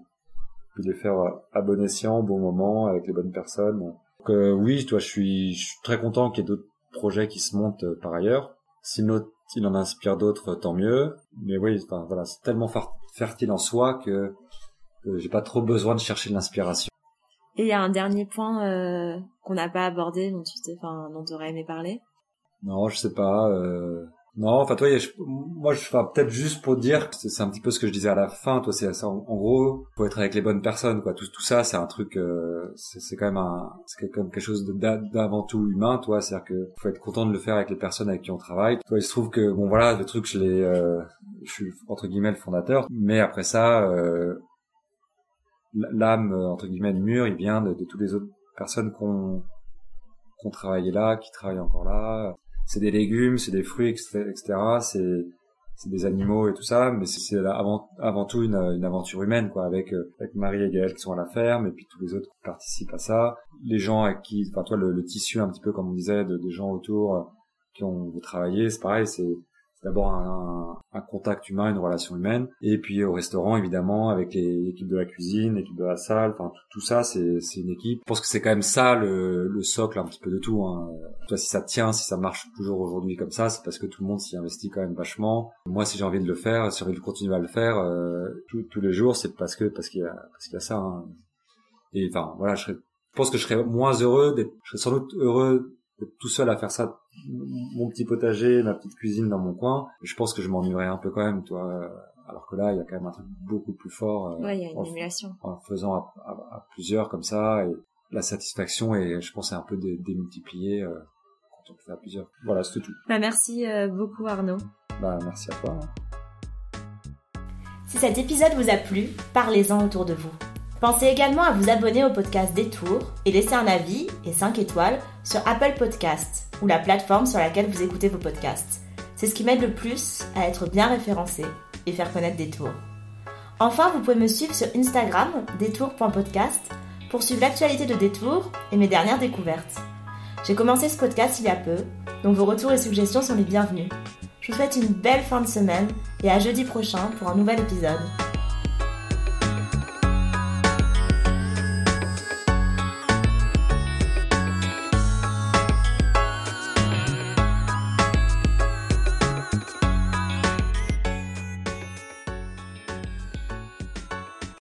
puis les faire à bon escient, au bon moment, avec les bonnes personnes. Donc euh, oui, toi, je suis, je suis très content qu'il y ait d'autres projets qui se montent euh, par ailleurs. S'il en inspire d'autres, tant mieux. Mais oui, enfin, voilà, c'est tellement fertile en soi que, que j'ai pas trop besoin de chercher de l'inspiration. Et il y a un dernier point euh, qu'on n'a pas abordé, dont tu enfin, dont aurais aimé parler. Non, je sais pas. Euh... Non, enfin toi, moi, je enfin, peut-être juste pour dire, c'est un petit peu ce que je disais à la fin. Toi, c'est en, en, gros, faut être avec les bonnes personnes, quoi. Tout, tout ça, c'est un truc, euh, c'est quand même un, c'est quand même quelque chose d'avant tout humain, toi. C'est-à-dire que faut être content de le faire avec les personnes avec qui on travaille. Toi, il se trouve que bon, voilà, le truc, je l'ai, euh, je suis entre guillemets le fondateur, mais après ça. Euh, l'âme entre guillemets de mur il vient de, de toutes les autres personnes qu'on qu'on travaillait là qui travaillent encore là. C'est des légumes c'est des fruits etc c'est c'est des animaux et tout ça mais c'est avant avant tout une, une aventure humaine quoi avec euh, avec Marie et Gaël qui sont à la ferme et puis tous les autres qui participent à ça. Les gens à qui enfin toi le, tissu un petit peu comme on disait de, des gens autour euh, qui ont travaillé c'est pareil c'est d'abord un, un, contact humain, une relation humaine, et puis au restaurant évidemment avec l'équipe de la cuisine, l'équipe de la salle, enfin tout, ça c'est une équipe. Je pense que c'est quand même ça le, le socle un petit peu de tout. Hein. Toi, si ça tient, si ça marche toujours aujourd'hui comme ça, c'est parce que tout le monde s'y investit quand même vachement. Moi, si j'ai envie de le faire, si j'ai envie de continuer à le faire euh, tous les jours, c'est parce que parce qu'il y a parce qu'il y a ça. Hein. Et enfin voilà, je, je pense que je serais moins heureux, je serais sans doute heureux tout seul à faire ça, mon petit potager, ma petite cuisine dans mon coin. Je pense que je m'ennuierais un peu quand même, toi. Alors que là, il y a quand même un truc beaucoup plus fort. Euh, ouais, il y a une en, émulation. En faisant à, à, plusieurs comme ça, et la satisfaction est, je pense, est un peu démultipliée euh, quand on le fait à plusieurs. Voilà, c'est tout. Bah, merci euh, beaucoup Arnaud. Bah, merci à toi. Si cet épisode vous a plu, parlez-en autour de vous. Pensez également à vous abonner au podcast Détour et laisser un avis et 5 étoiles sur Apple Podcasts ou la plateforme sur laquelle vous écoutez vos podcasts. C'est ce qui m'aide le plus à être bien référencé et faire connaître Détour. Enfin, vous pouvez me suivre sur Instagram, détour.podcast, pour suivre l'actualité de Détour et mes dernières découvertes. J'ai commencé ce podcast il y a peu, donc vos retours et suggestions sont les bienvenus. Je vous souhaite une belle fin de semaine et à jeudi prochain pour un nouvel épisode.